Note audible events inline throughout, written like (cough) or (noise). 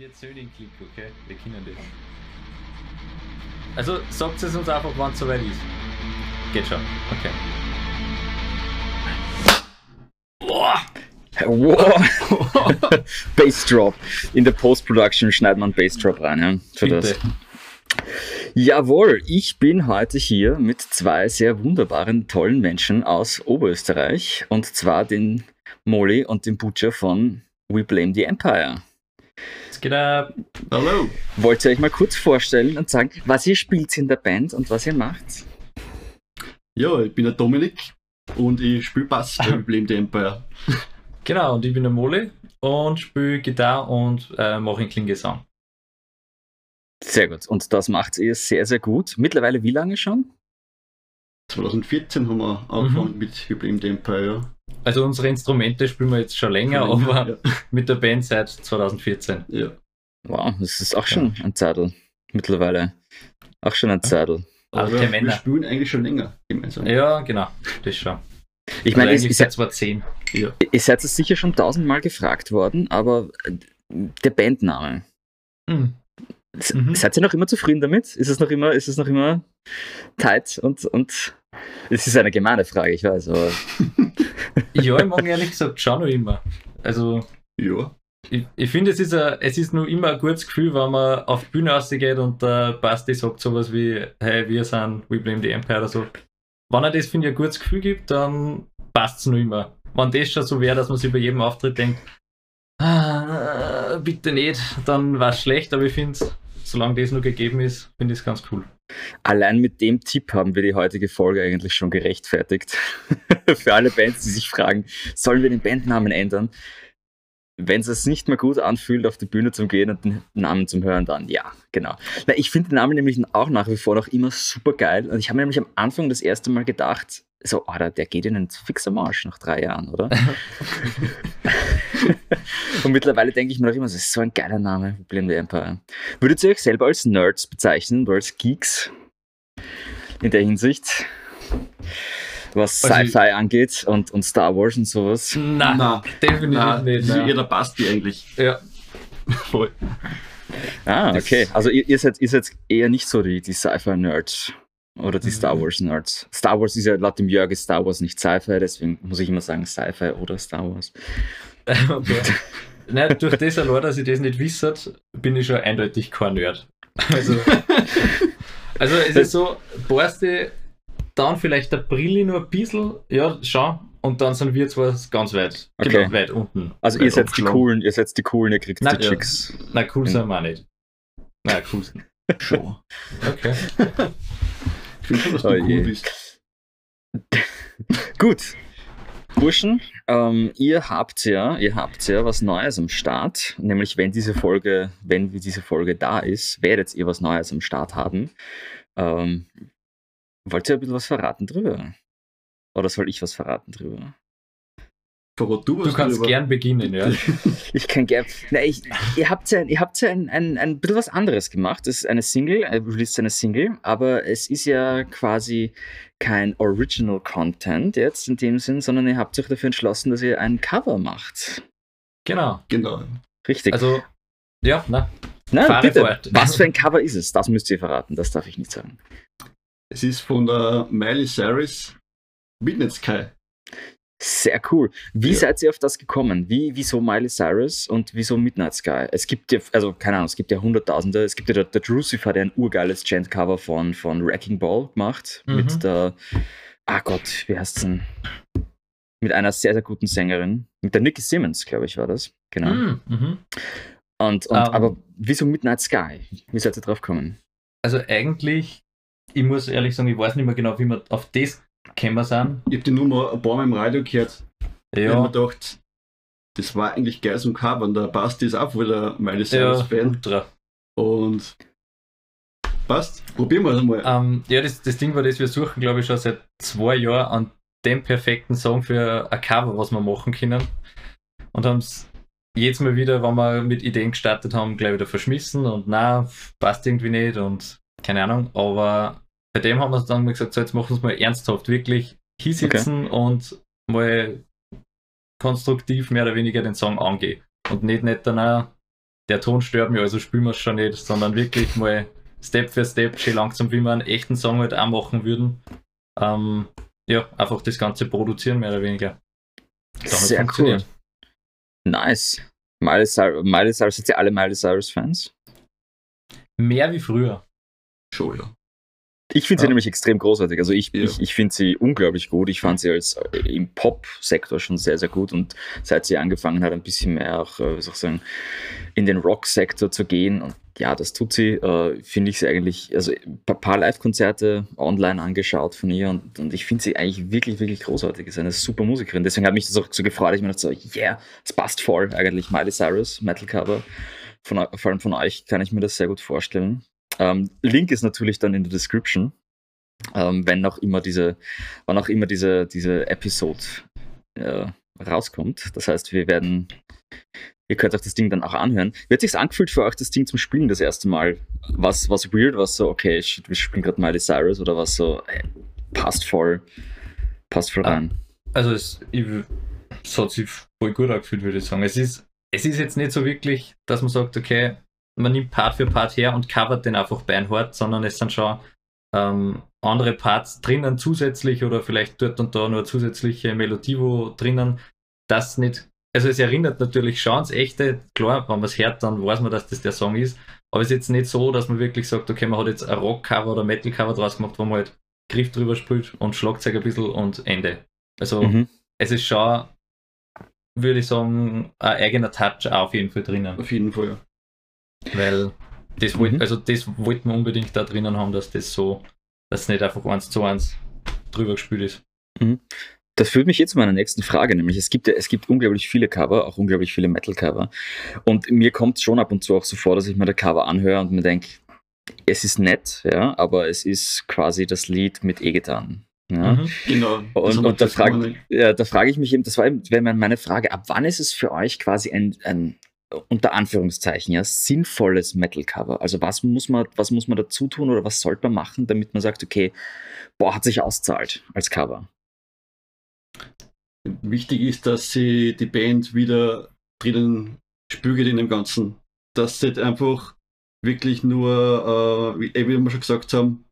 Wir erzählen den Klick, okay? Wir kennen das. Also sagt es uns einfach, wann es soweit ist. Geht schon. Okay. Boah! Wow. (laughs) Bassdrop. In der Post-Production schneidet man Bassdrop rein, ja? Für das. Jawohl, ich bin heute hier mit zwei sehr wunderbaren, tollen Menschen aus Oberösterreich. Und zwar den Molly und den Butcher von We Blame the Empire. Geht ab. Hallo. Wollt ihr euch mal kurz vorstellen und sagen, was ihr spielt in der Band und was ihr macht? Ja, ich bin der Dominik und ich spiele Bass bei (laughs) Blame the Empire. Genau, und ich bin der Molly und spiele Gitarre und äh, mache einen Klingesang. Sehr gut. Und das macht ihr sehr, sehr gut. Mittlerweile wie lange schon? 2014 haben wir angefangen mit We Blame the Empire, ja. Also unsere Instrumente spielen wir jetzt schon länger, Schon länger, aber (laughs) mit der Band seit 2014. Ja. Wow, das ist auch schon ein Zeitl mittlerweile. Auch schon ein Zeitl. Alte Aber wir Männer. spielen eigentlich schon länger gemeinsam. Ja, genau, das schon. Ich meine, Also ihr, ihr, seit 2010. Ja. ihr seid es sicher schon tausendmal gefragt worden, aber der Bandname. Hm. S- Mhm. Seid ihr noch immer zufrieden damit? Ist es noch immer, ist es noch immer tight und, und es ist eine gemeine Frage, ich weiß, aber (laughs) Ja, ich mag ehrlich gesagt schon noch immer. Also Ja. ich, ich finde, es ist, ein- es ist nur immer ein gutes Gefühl, wenn man auf die Bühne rausgeht und der Basti sagt sowas wie, hey, wir sind We Blame the Empire oder so. Wenn er das, finde ich, ein gutes Gefühl gibt, dann passt es nur immer. Wenn das schon so wäre, dass man sich bei jedem Auftritt denkt, ah, bitte nicht, dann war es schlecht, aber ich finde, solange das nur gegeben ist, finde ich es ganz cool. Allein mit dem Tipp haben wir die heutige Folge eigentlich schon gerechtfertigt. (laughs) Für alle Bands, die sich fragen, sollen wir den Bandnamen ändern? Wenn es es nicht mehr gut anfühlt, auf die Bühne zu gehen und den Namen zu hören, dann ja, genau. Na, ich finde den Namen nämlich auch nach wie vor noch immer super geil. Und ich habe mir nämlich am Anfang das erste Mal gedacht, so, oh, der geht ihnen fix am Arsch nach drei Jahren, oder? (laughs) und mittlerweile denke ich mir noch immer, das ist so ein geiler Name, the Empire. Würdet ihr euch selber als Nerds bezeichnen oder als Geeks? In der Hinsicht, was Also Sci-Fi angeht und, und Star Wars und sowas. Nein, Nein. definitiv Nein, nicht. das ist eher Nein. der Basti eigentlich. Ja. Voll. (laughs) Ah, okay. Also ihr, ihr, seid, ihr seid eher nicht so die, die Sci-Fi-Nerds oder die Mhm. Star Wars-Nerds. Star Wars ist ja laut dem Jörg ist Star Wars nicht Sci-Fi, deswegen muss ich immer sagen Sci-Fi oder Star Wars. (laughs) Okay. Nein, durch das allein, dass ich das nicht wisse, bin ich schon eindeutig kein Nerd. Also, (laughs) also es ist so, Borste, dann vielleicht der Brille nur ein bisschen, ja, schon, und dann sind wir zwar ganz weit, Okay. genau, weit unten. Also weit ihr seid die coolen, ihr seid die coolen, ihr kriegt Na, die ja. Chicks. Na, cool sind wir nicht. Na, cool sind (laughs) Schon. Okay. Du Oh je. (laughs) Gut. Burschen, ähm, ihr habt ja, ihr habt ja was Neues am Start, nämlich wenn diese Folge, wenn diese Folge da ist, werdet ihr was Neues am Start haben. Ähm, wollt ihr ein bisschen was verraten drüber? Oder soll ich was verraten drüber? Du Du kannst drüber? gern beginnen, ja. (laughs) Ich kann gerne. Na, ich, ihr habt ja, ihr habt ja ein, ein, ein bisschen was anderes gemacht. Es ist eine Single, äh, released eine Single, aber es ist ja quasi kein Original Content jetzt in dem Sinn, sondern ihr habt euch dafür entschlossen, dass ihr ein Cover macht. Genau. Genau. Richtig. Also, ja, na, Na, fahre bitte. fort. Was für ein Cover ist es? Das müsst ihr verraten. Das darf ich nicht sagen. Es ist von der Miley Cyrus Midnight Sky. Sehr cool. Wie Ja. seid ihr auf das gekommen? Wie, wieso Miley Cyrus und wieso Midnight Sky? Es gibt ja, also keine Ahnung, es gibt ja Hunderttausende. Es gibt ja der, der hat ja ein urgeiles Gent-Cover von, von Wrecking Ball gemacht. Mhm. Mit der, ah Gott, wie heißt denn? Mit einer sehr, sehr guten Sängerin. Mit der Nikki Simmons, glaube ich, war das. Genau. Mm, mhm. Und, und Ähm. aber wieso Midnight Sky? Wie seid ihr drauf gekommen? Also eigentlich, ich muss ehrlich sagen, ich weiß nicht mehr genau, wie wir auf das gekommen sind. Ich habe die Nummer ein paar Mal im Radio gehört. Ich habe mir Ja, gedacht, das war eigentlich geil zum Cover. Und der Basti ist auch wohl der Miley ja Cyrus-Fan. ultra. Und passt. Probieren wir es einmal. Ähm, ja, das, das Ding war das, wir suchen, glaube ich, schon seit zwei Jahren an dem perfekten Song für ein Cover, was wir machen können. Und haben es jedes Mal wieder, wenn wir mit Ideen gestartet haben, gleich wieder verschmissen und na, passt irgendwie nicht und keine Ahnung. Aber bei dem haben wir dann mal gesagt, so jetzt machen wir es mal ernsthaft, wirklich hinsitzen und mal konstruktiv mehr oder weniger den Song angehen. Und nicht, nicht dann auch der Ton stört mich, also spielen wir es schon nicht, sondern wirklich mal Step für Step, schön langsam, wie wir einen echten Song halt auch machen würden. Ähm, ja, einfach das Ganze produzieren, mehr oder weniger. Damit Sehr cool. Nice. Miley Cyrus, Miley Cyrus, sind Sie alle Miley Cyrus-Fans? Mehr wie früher. Schon, ja. Ich finde sie nämlich extrem großartig. Also ich, ja. ich, ich finde sie unglaublich gut. Ich fand sie als äh, im Pop-Sektor schon sehr, sehr gut. Und seit sie angefangen hat, ein bisschen mehr auch, äh, soll ich sagen, in den Rock-Sektor zu gehen. Und ja, das tut sie, äh, finde ich sie eigentlich, also ein paar Live-Konzerte online angeschaut von ihr und, und ich finde sie eigentlich wirklich, wirklich großartig. Ist eine super Musikerin. Deswegen hat mich das auch so gefreut. Ich mir dachte so, yeah, es passt voll eigentlich. Miley Cyrus, Metal Cover. Von, vor allem von euch kann ich mir das sehr gut vorstellen. Ähm, Link ist natürlich dann in der Description, ähm, wenn auch immer diese, wann auch immer diese, diese Episode äh, rauskommt. Das heißt, wir werden, ihr könnt euch das Ding dann auch anhören. Wird sich angefühlt für euch, das Ding zum Spielen das erste Mal? Was, was weird, was so, okay, shit, wir spielen gerade Miley Cyrus oder was so, ey, passt voll, passt voll rein. Also es, ich, es hat sich voll gut angefühlt, würde ich sagen. Es ist, es ist jetzt nicht so wirklich, dass man sagt, okay, man nimmt Part für Part her und covert den einfach beinhart, sondern es sind schon ähm, andere Parts drinnen zusätzlich oder vielleicht dort und da nur zusätzliche Melodie wo drinnen, das nicht, also es erinnert natürlich schon ans echte, klar, wenn man es hört, dann weiß man, dass das der Song ist, aber es ist jetzt nicht so, dass man wirklich sagt, okay, man hat jetzt ein Rock-Cover oder Metal-Cover draus gemacht, wo man halt Griff drüber spielt und Schlagzeug ein bisschen und Ende. Also mhm. es ist schon, würde ich sagen, ein eigener Touch auch auf jeden Fall drinnen. Auf jeden Fall, ja. Weil das, wollt, mhm. also das wollten wir unbedingt da drinnen haben, dass das so, dass es nicht einfach eins zu eins drüber gespielt ist. Mhm. Das führt mich jetzt zu meiner nächsten Frage, nämlich es gibt ja, es gibt unglaublich viele Cover, auch unglaublich viele Metal-Cover. Und mir kommt es schon ab und zu auch so vor, dass ich mir der Cover anhöre und mir denke, es ist nett, ja, aber es ist quasi das Lied mit E-Gitarren. Ja. Mhm, genau. Und, und da frage ja, da frag ich mich eben, das war eben meine Frage, ab wann ist es für euch quasi ein, ein unter Anführungszeichen, ja, sinnvolles Metal-Cover? Also was muss man, was muss man dazu tun oder was sollte man machen, damit man sagt, okay, boah, hat sich auszahlt als Cover? Wichtig ist, dass sie die Band wieder drinnen spürt in dem Ganzen. Dass sie einfach wirklich nur, äh, wie, wie wir schon gesagt haben,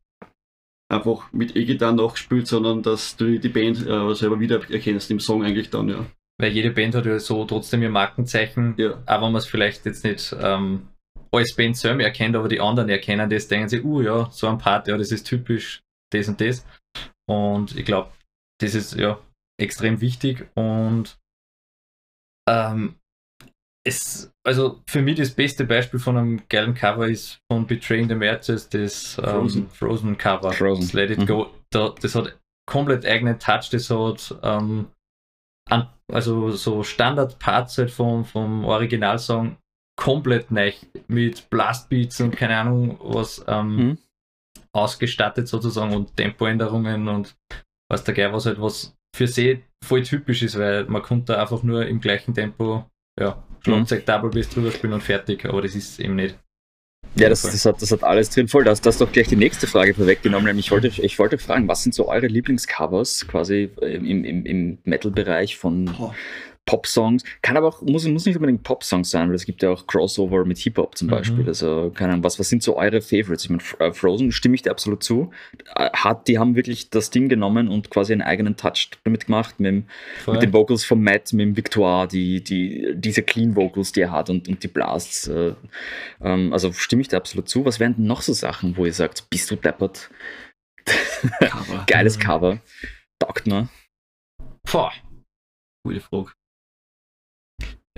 einfach mit E-Gitarre nachgespielt, sondern dass du die Band äh, selber wieder erkennst im Song eigentlich dann, ja. Weil jede Band hat ja so trotzdem ihr Markenzeichen, ja. auch wenn man es vielleicht jetzt nicht ähm, als Band selber erkennt, aber die anderen erkennen das, denken sie, uh ja, so ein Part, ja, das ist typisch das und das. Und ich glaube, das ist ja extrem wichtig und ähm, es, also für mich das beste Beispiel von einem geilen Cover ist von Betraying the Merchants, das ähm, Frozen. Frozen. Cover. Frozen. Das Let It mhm. Go. Da, das hat komplett eigenen Touch, das hat ähm, an, also so Standard-Parts halt vom, vom Originalsong komplett neu mit Blastbeats und keine Ahnung was ähm, mhm. ausgestattet sozusagen und Tempoänderungen und was der Geil was halt was für sie voll typisch ist, weil man konnte einfach nur im gleichen Tempo ja, Schlagzeug mhm. Double Bass drüber spielen und fertig, aber das ist eben nicht. Ja, das, das, hat, das hat alles drin voll. Das, das ist doch gleich die nächste Frage vorweggenommen. Nämlich ich wollte, ich wollte fragen, was sind so eure Lieblingscovers quasi im, im, im Metal-Bereich von. Pop-Songs. Kann aber auch, muss, muss nicht unbedingt Pop-Songs sein, weil es gibt ja auch Crossover mit Hip-Hop zum mhm. Beispiel. Also, keine Ahnung, was, was sind so eure Favorites? Ich meine, äh, Frozen stimme ich dir absolut zu. Äh, hat, die haben wirklich das Ding genommen und quasi einen eigenen Touch damit gemacht, mit, mit den Vocals von Matt, mit dem Victoire, die, die, diese Clean Vocals, die er hat und, und die Blasts. Äh, ähm, also stimme ich dir absolut zu. Was wären denn noch so Sachen, wo ihr sagt, bist du deppert? Cover. (laughs) Geiles mhm. Cover. Taugt mir. Boah. Gute Frage.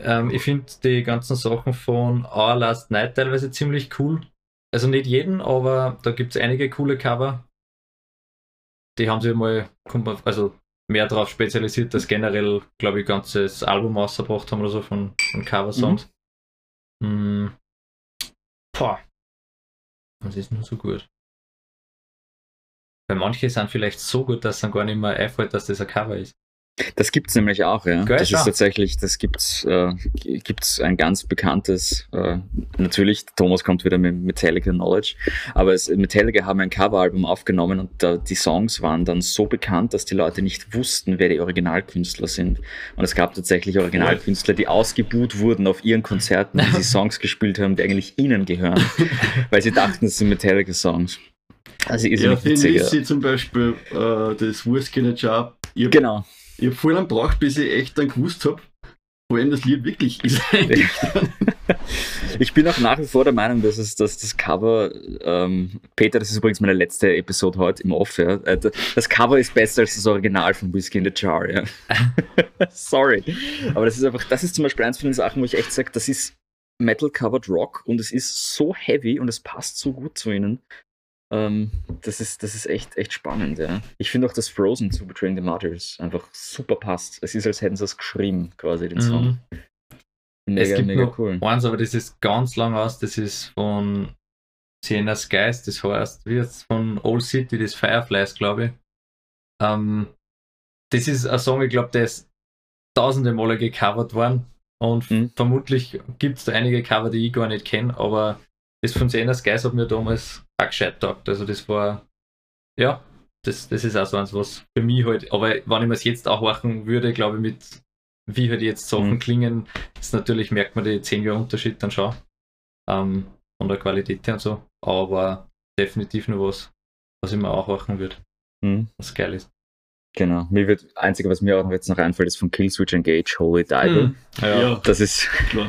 Ähm, ich finde die ganzen Sachen von Our Last Night teilweise ziemlich cool. Also nicht jeden, aber da gibt es einige coole Cover. Die haben sich mal also mehr darauf spezialisiert, dass generell, glaube ich, ein ganzes Album rausgebracht haben oder so von, von Cover-Songs. Mhm. Mm. Boah. Was ist nur so gut? Weil manche sind vielleicht so gut, dass dann gar nicht mehr einfällt, dass das ein Cover ist. Das gibt es nämlich auch, ja. Geil, das ja. ist tatsächlich, das gibt's, äh, gibt's ein ganz bekanntes, äh, natürlich, Thomas kommt wieder mit Metallica Knowledge, aber es, Metallica haben ein Coveralbum aufgenommen und da, die Songs waren dann so bekannt, dass die Leute nicht wussten, wer die Originalkünstler sind. Und es gab tatsächlich Originalkünstler, die ausgebuht wurden auf ihren Konzerten, die sie (laughs) Songs gespielt haben, die eigentlich ihnen gehören, weil sie dachten, es sind Metallica-Songs. Also ist Ja, ja, Thin. Lizzy zum Beispiel, äh, das Wurst. Ich hab, Genau. Ich hab voll lang gebraucht, bis ich echt dann gewusst hab, wo eben das Lied wirklich ist. Ich bin auch nach wie vor der Meinung, dass, es, dass das Cover, ähm, Peter, das ist übrigens meine letzte Episode heute im Off, ja, äh, das Cover ist besser als das Original von Whiskey in the Jar, ja. (laughs) Sorry. Aber das ist einfach, das ist zum Beispiel eins von den Sachen, wo ich echt sage, das ist Metal-Covered Rock und es ist so heavy und es passt so gut zu ihnen. Ähm, das ist, das ist echt, echt spannend, ja. Ich finde auch, dass Frozen zu Betraying the Martyrs einfach super passt. Es ist, als hätten sie es geschrieben, quasi, den Song. Mhm. Mega, es gibt mega noch cool. eins, aber das ist ganz lang aus. Das ist von Sienna Skies, das heißt, wie jetzt von Old City, das Fireflies, glaube ich. Ähm, das ist ein Song, ich glaube, der ist tausende Male gecovert worden. Und Mhm. vermutlich gibt es da einige Cover, die ich gar nicht kenne, aber das von Sienna Skies hat mir damals auch gescheit taugt. Also das war, ja, das, das ist auch so eins, was für mich halt, aber wenn ich mir es jetzt auch machen würde, glaube ich, mit wie halt jetzt Sachen Mhm. klingen, ist natürlich, merkt man die 10 Jahre Unterschied dann schon. Ähm, von der Qualität her und so. Aber definitiv nur was, was ich mir auch machen würde, Mhm. was geil ist. Genau. Mir wird, einzige, was mir auch noch jetzt noch einfällt, ist von Killswitch Engage, Holy Diver. Mhm. Ja. Das ist, (laughs) wo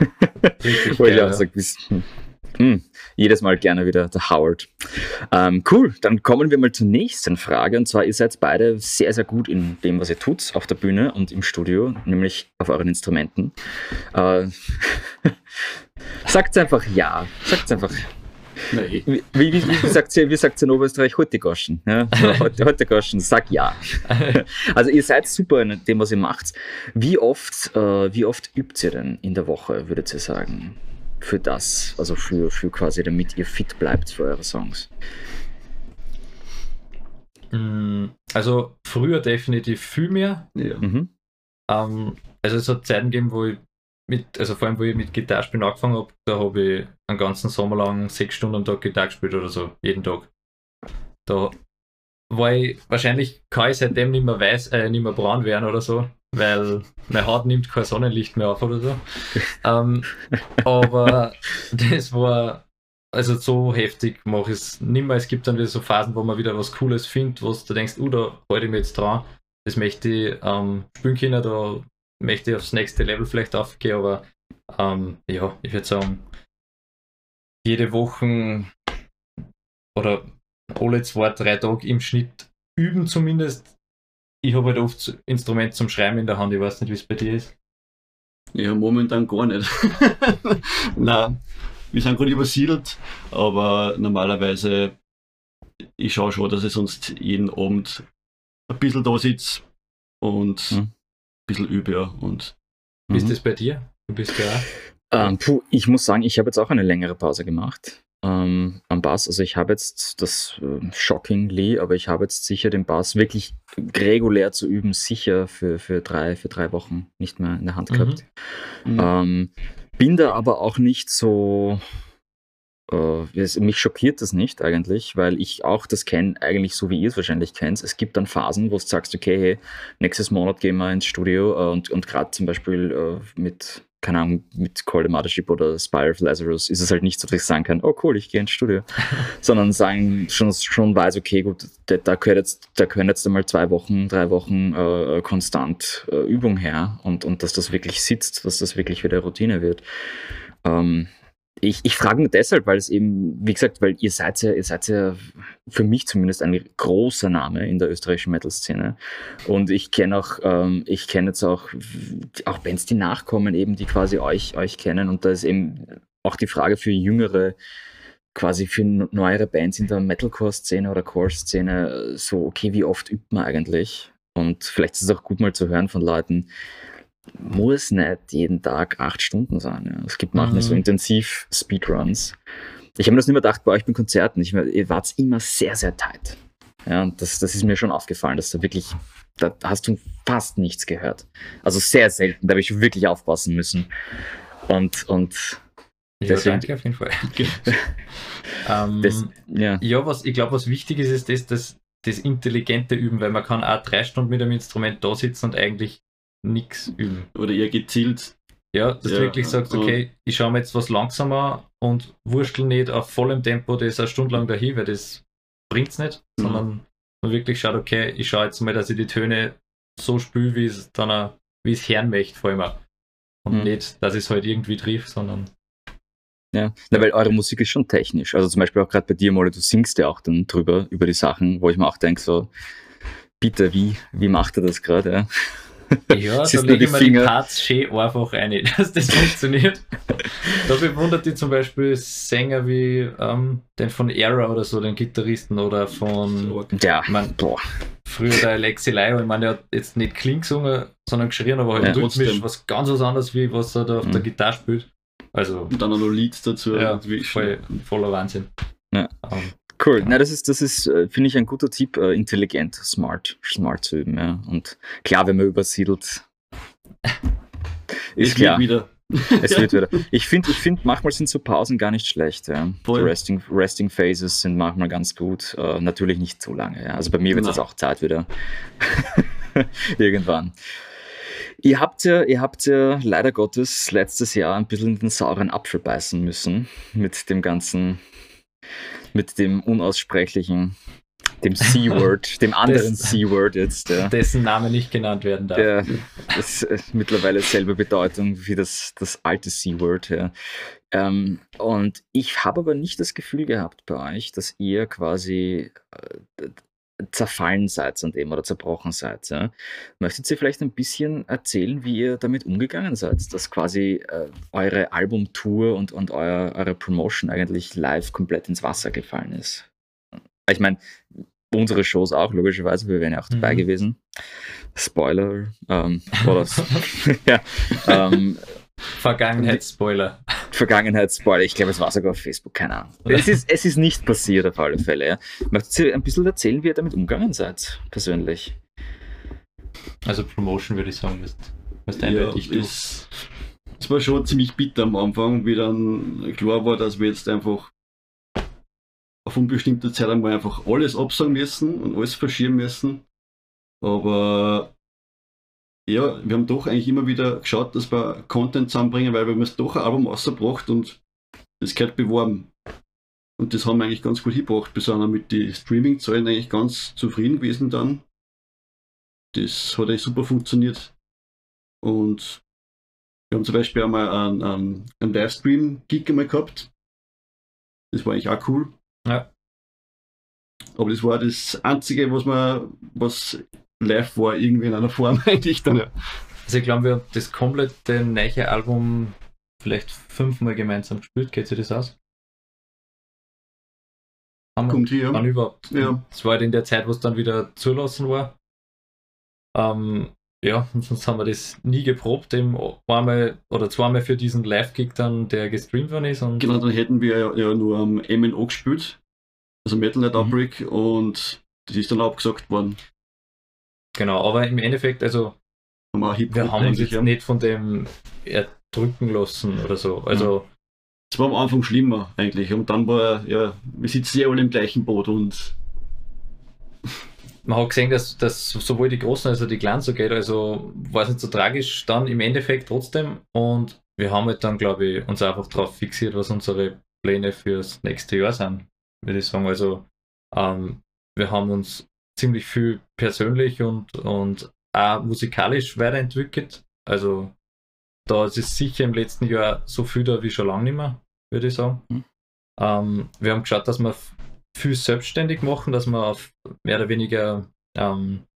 ich geil. auch ja. sage, hm, jedes Mal gerne wieder der Howard. Ähm, cool, dann kommen wir mal zur nächsten Frage. Und zwar, ihr seid beide sehr, sehr gut in dem, was ihr tut, auf der Bühne und im Studio, nämlich auf euren Instrumenten. Äh, (laughs) sagt einfach ja. Sagt einfach Nein. Wie, wie, wie, sagt ihr, wie sagt's in Oberösterreich? Heute Goschen. Ja? Heute, heute Goschen, sag ja. (laughs) Also ihr seid super in dem, was ihr macht. Wie oft, äh, wie oft übt ihr denn in der Woche, würdet ihr sagen? Für das, also für, für quasi, damit ihr fit bleibt für eure Songs. Mm, Also früher definitiv viel mehr. Ja. Mhm. Ähm, also es hat Zeiten gegeben, wo ich mit, also vor allem wo ich mit Gitarrespielen angefangen habe, da habe ich einen ganzen Sommer lang sechs Stunden am Tag Gitarre gespielt oder so, jeden Tag. Da war ich, wahrscheinlich kann ich seitdem nicht mehr weiß, äh, nicht mehr braun werden oder so, weil meine Haut nimmt kein Sonnenlicht mehr auf oder so. ähm, aber das war, also so heftig mache ich es nicht mehr. Es gibt dann wieder so Phasen, wo man wieder was Cooles findet, wo du denkst, uh, da halte ich mir jetzt dran. Das möchte ich ähm, spielen können, da möchte ich aufs nächste Level vielleicht aufgehen, aber ähm, ja, ich würde sagen, jede Woche oder alle zwei, drei Tage im Schnitt üben zumindest. Ich habe halt oft Instrument zum Schreiben in der Hand, ich weiß nicht, wie es bei dir ist. Ja, momentan gar nicht. (laughs) Nein, wir sind gerade übersiedelt, aber normalerweise, ich schaue schon, dass ich sonst jeden Abend ein bisschen da sitze und Mhm. ein bisschen übe. Und Wie ist Mhm. das bei dir? Du bist ja auch. Ähm, puh, ich muss sagen, ich habe jetzt auch eine längere Pause gemacht ähm, am Bass. Also ich habe jetzt das äh, shockingly, aber ich habe jetzt sicher den Bass wirklich regulär zu üben, sicher für, für, drei, für drei Wochen nicht mehr in der Hand Mhm. gehabt. Mhm. Ähm, bin da aber auch nicht so. Äh, es- mich schockiert das nicht eigentlich, weil ich auch das kenne, eigentlich so wie ihr es wahrscheinlich kennt. Es gibt dann Phasen, wo du sagst, okay, hey, nächstes Monat gehen wir ins Studio äh, und, und gerade zum Beispiel äh, mit, keine Ahnung, mit Call the Mothership oder Spire of Lazarus ist es halt nicht so, dass ich sagen kann, oh cool, ich gehe ins Studio, (laughs) sondern sagen, schon, schon weiß, okay, gut, da, da, gehört jetzt, da können jetzt einmal zwei Wochen, drei Wochen äh, konstant äh, Übung her und, und dass das wirklich sitzt, dass das wirklich wieder Routine wird. Ähm, ich, ich frage nur deshalb, weil es eben, wie gesagt, weil ihr seid ja, ihr seid ja für mich zumindest ein großer Name in der österreichischen Metal-Szene. Und ich kenne auch, ähm, ich kenne jetzt auch, auch Bands, die nachkommen, eben, die quasi euch, euch kennen. Und da ist eben auch die Frage für jüngere, quasi für neuere Bands in der Metalcore-Szene oder Core-Szene, so, okay, wie oft übt man eigentlich? Und vielleicht ist es auch gut mal zu hören von Leuten, muss nicht jeden Tag acht Stunden sein. Ja. Es gibt manchmal Mhm. so intensiv Speedruns. Ich habe mir das nicht mehr gedacht bei euch bei Konzerten. Ich, ihr wart immer sehr, sehr tight. Ja, das, das ist mir schon aufgefallen, dass da wirklich, da hast du fast nichts gehört. Also sehr selten, da habe ich wirklich aufpassen müssen. Und, und Ja, Deswegen- danke auf jeden Fall. (laughs) ähm, das, ja, ja, was ich glaube, was wichtig ist, ist das, das, das intelligente Üben, weil man kann auch drei Stunden mit einem Instrument da sitzen und eigentlich nichts üben. Oder eher gezielt. Ja, dass Ja, du wirklich sagst, okay, ich schaue mir jetzt was langsamer und wurschtel nicht auf vollem Tempo das eine Stunde lang dahin, weil das bringt's nicht, Mhm. sondern man wirklich schaut, okay, ich schaue jetzt mal, dass ich die Töne so spüle, wie es dann wie es hören möchte, vor allem auch. Und Mhm. nicht, dass ich es halt irgendwie triff, sondern ja. Na, weil eure Musik ist schon technisch. Also zum Beispiel auch gerade bei dir, Molle, du singst ja auch dann drüber, über die Sachen, wo ich mir auch denke, so, bitte, wie, wie macht er das gerade? Ja? (laughs) Ja, da lege die ich mir die. Parts schön einfach rein, (laughs) dass das funktioniert. da bewundert ich zum Beispiel Sänger wie ähm, den von Era oder so, den Gitarristen oder von Ja, Ich mein- boah. früher der Alexi Laiho. Ich meine, der hat jetzt nicht clean gesungen, sondern geschrien, aber halt Ja, rhythmisch trotzdem. was ganz was anderes, wie was er da auf Mhm. der Gitarre spielt. Also Und dann auch noch Leads dazu. Ja, voll, voller Wahnsinn. Ja. Ähm, Cool. Na, das ist, das ist, äh, finde ich, ein guter Tipp, äh, intelligent, smart, smart zu üben, ja. Und klar, wenn man übersiedelt, ist Es klar. wird wieder. (laughs) Es wird wieder. Ich finde, ich find, manchmal sind so Pausen gar nicht schlecht. Ja. Resting, Resting Phases sind manchmal ganz gut. Äh, natürlich nicht zu lange. Ja. Also bei mir wird es auch Zeit wieder. (laughs) Irgendwann. Ihr habt, ja, ihr habt ja leider Gottes letztes Jahr ein bisschen in den sauren Apfel beißen müssen mit dem ganzen, mit dem unaussprechlichen, dem C-Word, (laughs) dem anderen Das- C-Word jetzt. Ja dessen Name nicht genannt werden darf. der ist äh, mittlerweile selbe Bedeutung wie das, das alte C-Word. Ja. Ähm, und ich habe aber nicht das Gefühl gehabt bei euch, dass ihr quasi äh, zerfallen seid an dem oder zerbrochen seid. Ja. Möchtet ihr vielleicht ein bisschen erzählen, wie ihr damit umgegangen seid, dass quasi äh, eure Albumtour und, und euer, eure Promotion eigentlich live komplett ins Wasser gefallen ist? Ich meine, unsere Shows auch, logischerweise, wir wären ja auch dabei Mhm. gewesen. Spoiler. Ähm, oder, (laughs) (laughs) ja, ähm, Vergangenheitsspoiler. Vergangenheitsspoiler. Ich glaube, es war sogar auf Facebook, keine Ahnung. Es ist, es ist nicht passiert auf alle Fälle. Ja. Möchtet ihr ein bisschen erzählen, wie ihr damit umgegangen seid, persönlich? Also Promotion würde ich sagen, ist, ist Ja, eindeutig du. es, es war schon ziemlich bitter am Anfang, wie dann klar war, dass wir jetzt einfach auf unbestimmte Zeit einmal einfach alles absagen müssen und alles verschieben müssen. Aber ja, wir haben doch eigentlich immer wieder geschaut, dass wir Content zusammenbringen, weil wir haben doch ein Album rausgebracht und das gehört beworben. Und das haben wir eigentlich ganz gut hingebracht. Wir sind mit den Streaming-Zahlen eigentlich ganz zufrieden gewesen dann. Das hat eigentlich super funktioniert. Und wir haben zum Beispiel einmal einen, einen, einen Livestream-Gig einmal gehabt. Das war eigentlich auch cool. Ja. Aber das war das Einzige, was man, was live war, irgendwie in einer Form (laughs) eigentlich dann. Ja. Also ich glaube, wir haben das komplette neue Album vielleicht fünfmal gemeinsam gespielt. Geht sich das aus? Haben wir Kommt hier. Wann überhaupt? Ja. Es war halt in der Zeit, wo es dann wieder zulassen war. Ähm, ja, und sonst haben wir das nie geprobt, eben einmal oder zweimal für diesen Live-Gig dann, der gestreamt worden ist. Und Genau, dann hätten wir ja, ja nur am MNO gespielt. Also Metal Night Mhm. Outbreak und das ist dann abgesagt worden. Genau, aber im Endeffekt, also wir haben uns jetzt ja. nicht von dem erdrücken lassen oder so. Also Es war am Anfang schlimmer eigentlich. Und dann war ja, wir sitzen ja alle im gleichen Boot und man hat gesehen, dass, dass sowohl die Großen als auch die Kleinen so geht. Also war es nicht so tragisch dann im Endeffekt trotzdem. Und wir haben halt dann, glaube ich, uns einfach darauf fixiert, was unsere Pläne fürs nächste Jahr sind, würde ich sagen. Also ähm, wir haben uns ziemlich viel persönlich und, und auch musikalisch weiterentwickelt. Also da ist es sicher im letzten Jahr so viel da wie schon lange nicht mehr, würde ich sagen. Mhm. Ähm, wir haben geschaut, dass wir viel selbstständig machen, dass wir auf mehr oder weniger ähm,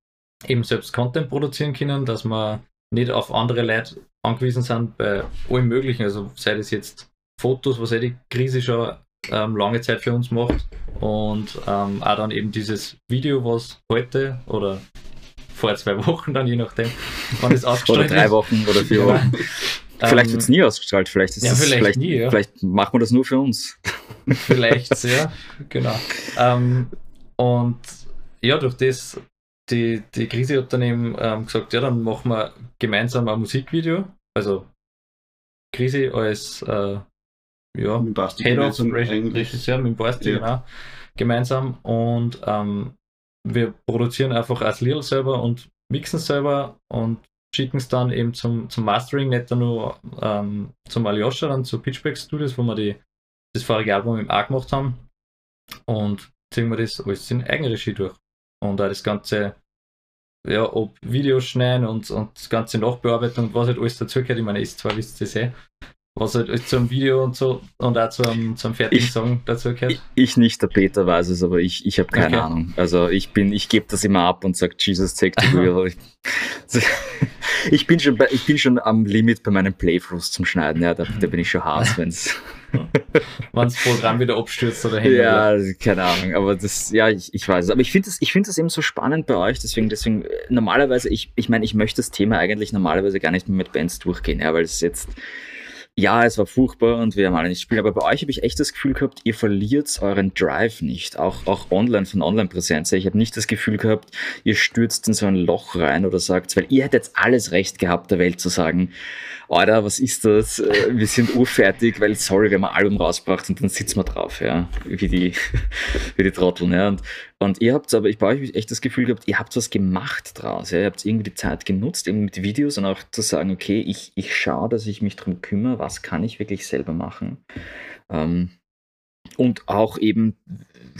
eben selbst Content produzieren können, dass wir nicht auf andere Leute angewiesen sind bei allem Möglichen. Also sei das jetzt Fotos, was eh die Krise schon ähm, lange Zeit für uns macht und ähm, auch dann eben dieses Video, was heute oder vor zwei (laughs) Wochen dann, je nachdem, wann es (laughs) Oder ausgestrahlt drei ist. Wochen oder vier Ja. Wochen. Vielleicht Ähm, wird es nie ausgestrahlt. Vielleicht, ist ja, es- vielleicht vielleicht, nie, ja. vielleicht machen wir das nur für uns. (laughs) Vielleicht, ja, genau. Ähm, und ja, durch das, die, die Krise hat dann eben ähm, gesagt, ja, dann machen wir gemeinsam ein Musikvideo. Also Krise als äh, ja, Mit Basti Head of eigentlich. Regisseur mit dem Basti, Ja. genau, gemeinsam. Und ähm, wir produzieren einfach als Lidl selber und mixen selber und schicken es dann eben zum, zum Mastering, nicht nur ähm, zum Alyosha, dann zu Pitchback Studios, wo wir die, das vorige Album im A gemacht haben. Und ziehen wir das alles in Eigenregie durch. Und auch das ganze, ja, ob Videos schneiden und, und das ganze Nachbearbeitung, was halt alles dazugehört. Ich meine, ist zwar wisst ihr eh, was halt zum Video und so und auch zum, zum fertigen Ich- Song dazugehört. Ich, ich nicht, der Peter weiß es, aber ich, ich habe keine Okay. Ahnung. Also ich bin, ich gebe das immer ab und sage, Jesus, take the wheel. ich, bin schon bei, ich bin schon am Limit bei meinen Playthroughs zum Schneiden. Ja, da, da bin ich schon hart, (laughs) wenn's. Wenn das Programm wieder abstürzt oder hängt. Ja, keine Ahnung, aber das, ja, ich, ich weiß es. Aber ich finde das, ich finde das eben so spannend bei euch, deswegen, deswegen, äh, normalerweise, ich, ich meine, ich möchte das Thema eigentlich normalerweise gar nicht mehr mit Bands durchgehen, ja, weil es jetzt, ja, es war furchtbar und wir haben alle nicht spielen, aber bei euch habe ich echt das Gefühl gehabt, ihr verliert euren Drive nicht, auch, auch online von Online-Präsenz. Ich habe nicht das Gefühl gehabt, ihr stürzt in so ein Loch rein oder sagt, weil ihr hättet jetzt alles Recht gehabt, der Welt zu sagen, Alter, was ist das? Äh, Wir sind urfertig, weil sorry, wir haben ein Album rausgebracht und dann sitzen wir drauf, ja, wie die, (laughs) wie die Trotteln, ja. Und, und ihr habt aber, ich bei euch echt das Gefühl gehabt, ihr habt was gemacht draus, ja. Ihr habt irgendwie die Zeit genutzt, eben mit Videos und auch zu sagen, okay, ich, ich schaue, dass ich mich drum kümmere, was kann ich wirklich selber machen. Ähm, und auch eben,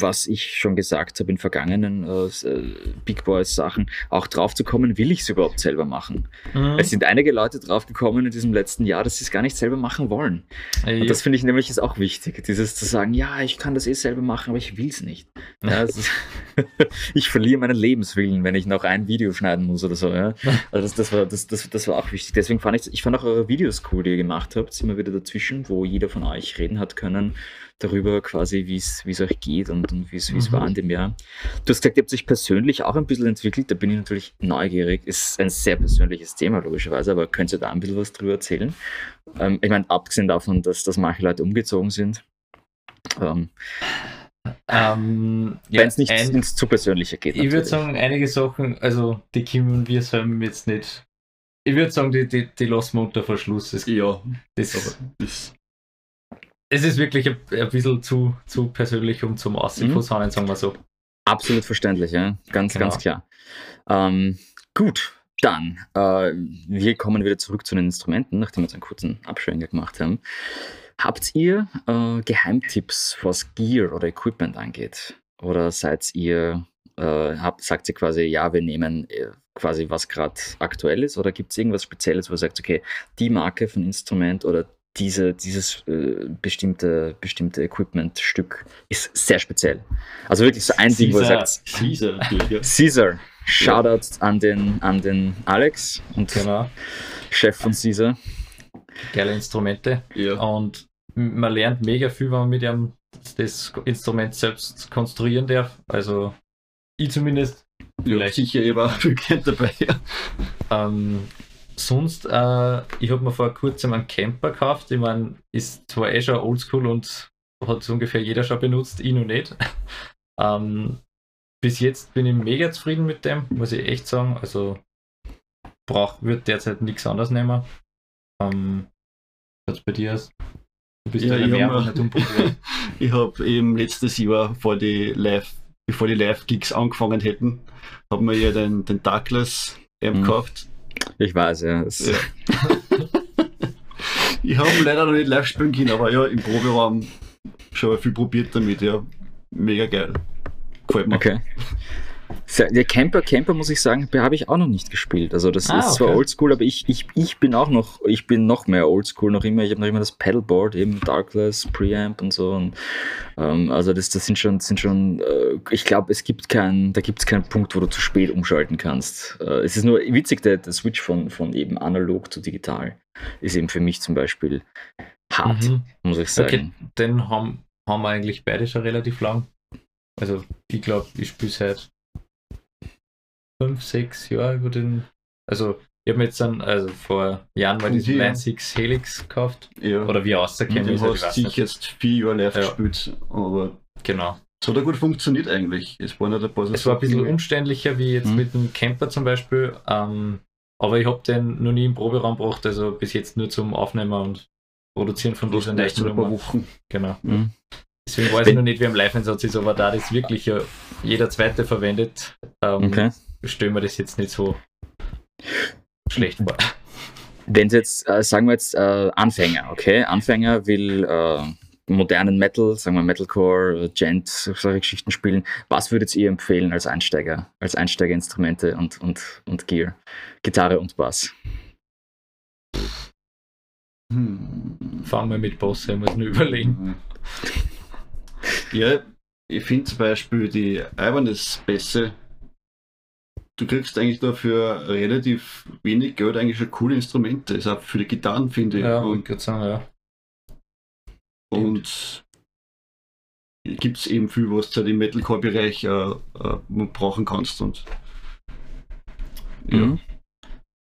was ich schon gesagt habe in vergangenen äh, äh, Big Boys Sachen, auch drauf zu kommen, will ich es überhaupt selber machen? Mhm. Es sind einige Leute drauf gekommen in diesem letzten Jahr, dass sie es gar nicht selber machen wollen. Ey, Und das finde ich nämlich ist auch wichtig, dieses zu sagen, ja, ich kann das eh selber machen, aber ich will es nicht. Ja, (laughs) ist, (laughs) ich verliere meinen Lebenswillen, wenn ich noch ein Video schneiden muss oder so. Ja. (laughs) Also das, das, war, das, das, das war auch wichtig. Deswegen fand ich, ich fand auch eure Videos cool, die ihr gemacht habt, immer wieder dazwischen, wo jeder von euch reden hat können darüber quasi, wie es euch geht und, und wie es Mhm. war in dem Jahr. Du hast gesagt, ihr habt sich persönlich auch ein bisschen entwickelt, da bin ich natürlich neugierig. Ist ein sehr persönliches Thema, logischerweise, aber könnt ihr da ein bisschen was drüber erzählen? Ähm, ich meine, abgesehen davon, dass, dass manche Leute umgezogen sind. Ähm, ähm, ja, Wenn es nicht ein- ins zu persönliche geht. Ich würde natürlich. sagen, einige Sachen, also die können wir selber jetzt nicht. Ich würde sagen, die, die, die lassen wir unter Verschluss. Das, Ja, das, aber das, es ist wirklich ein, ein bisschen zu, zu persönlich, um zum Aussehen Mhm. sagen wir so. Absolut verständlich, ja. Ganz, Genau. ganz klar. Ähm, gut, dann, äh, wir kommen wieder zurück zu den Instrumenten, nachdem wir jetzt einen kurzen Abschwenker gemacht haben. Habt ihr äh, Geheimtipps, was Gear oder Equipment angeht? Oder seid ihr, äh, habt, sagt ihr quasi, ja, wir nehmen äh, quasi, was gerade aktuell ist? Oder gibt es irgendwas Spezielles, wo ihr sagt, okay, die Marke von Instrument oder diese, dieses äh, bestimmte, bestimmte Equipment-Stück ist sehr speziell. Also wirklich so ein Ding, wo Caesar. sagt, Caesar ja. (laughs) Caesar. Shoutout an den, an den Alex und Genau. Chef von Caesar. Geile Instrumente. ja. Und man lernt mega viel, wenn man mit ihm das Instrument selbst konstruieren darf. Also ich zumindest. ja Vielleicht. sicher, ich war viel dabei. Ja. Ähm, sonst, äh, ich habe mir vor kurzem einen Camper gekauft. Ich meine, ist zwar eh schon oldschool und hat so ungefähr jeder schon benutzt, ich noch nicht. (laughs) ähm, bis jetzt bin ich mega zufrieden mit dem, muss ich echt sagen. Also brauch, würde derzeit nichts anderes nehmen. Ähm, was bei dir ist? Du bist Ja, ja, ich mehr hab (laughs) habe eben letztes Jahr, vor die Live, bevor die Live-Gigs angefangen hätten, haben wir ja den, den Douglas ähm, Mhm. gekauft. Ich weiß, ja. Ja. Ich habe ihn leider noch nicht live spielen können, aber ja, im Proberaum schon viel probiert damit, ja. Mega geil. Gefällt mir. Okay. Der Camper, Camper muss ich sagen, habe ich auch noch nicht gespielt. Also das Ah, ist zwar okay. oldschool, aber ich, ich, ich bin auch noch, ich bin noch mehr oldschool noch immer. Ich habe noch immer das Pedalboard, eben Darkless, Preamp und so. Und, ähm, also das, das sind schon, sind schon, äh, ich glaube, es gibt keinen, da gibt es keinen Punkt, wo du zu spät umschalten kannst. Äh, es ist nur witzig, der, der Switch von, von eben analog zu digital ist eben für mich zum Beispiel hart, Mhm. muss ich sagen. Okay, den haben, haben wir eigentlich beide schon relativ lang. Also ich glaube, ich spiele seit fünf, sechs Jahren über den. Also ich habe mir jetzt dann, also vor Jahren mal diesen. Line 6 Helix gekauft. Ja. Oder wie dem ist, ich hast weiß du nicht. sicher jetzt vier Jahre live Ja. gespielt, aber Genau. Es hat ja gut funktioniert eigentlich. Es waren ja ein paar Es war ein bisschen umständlicher wie jetzt Mhm. mit dem Camper zum Beispiel. Ähm, aber ich habe den noch nie im Proberaum gebracht, also bis jetzt nur zum Aufnehmen und Produzieren von in nächsten ein paar. Wochen. Genau. Mhm. Deswegen weiß ich noch nicht, wie am Live-Einsatz ist, aber da das wirklich jeder zweite verwendet, ähm, Okay. Stellen wir das jetzt nicht so schlecht vor. Wenn Sie jetzt, äh, sagen wir jetzt äh, Anfänger, okay? Anfänger will äh, modernen Metal, sagen wir Metalcore, Gent, solche Geschichten spielen. Was würdet ihr empfehlen als Einsteiger, als Einsteigerinstrumente und, und, und Gear? Gitarre und Bass. Hm. Fangen wir mit Boss, ich muss nur überlegen. Ja, ich finde zum Beispiel die Ibanez-Bässe. Du kriegst eigentlich dafür relativ wenig Geld eigentlich schon coole Instrumente. Ist auch für die Gitarren, finde ich. Ja, und sagen, ja. und gibt es eben viel, was du halt im Metalcore-Bereich äh, äh, brauchen kannst. Und ja, Mhm.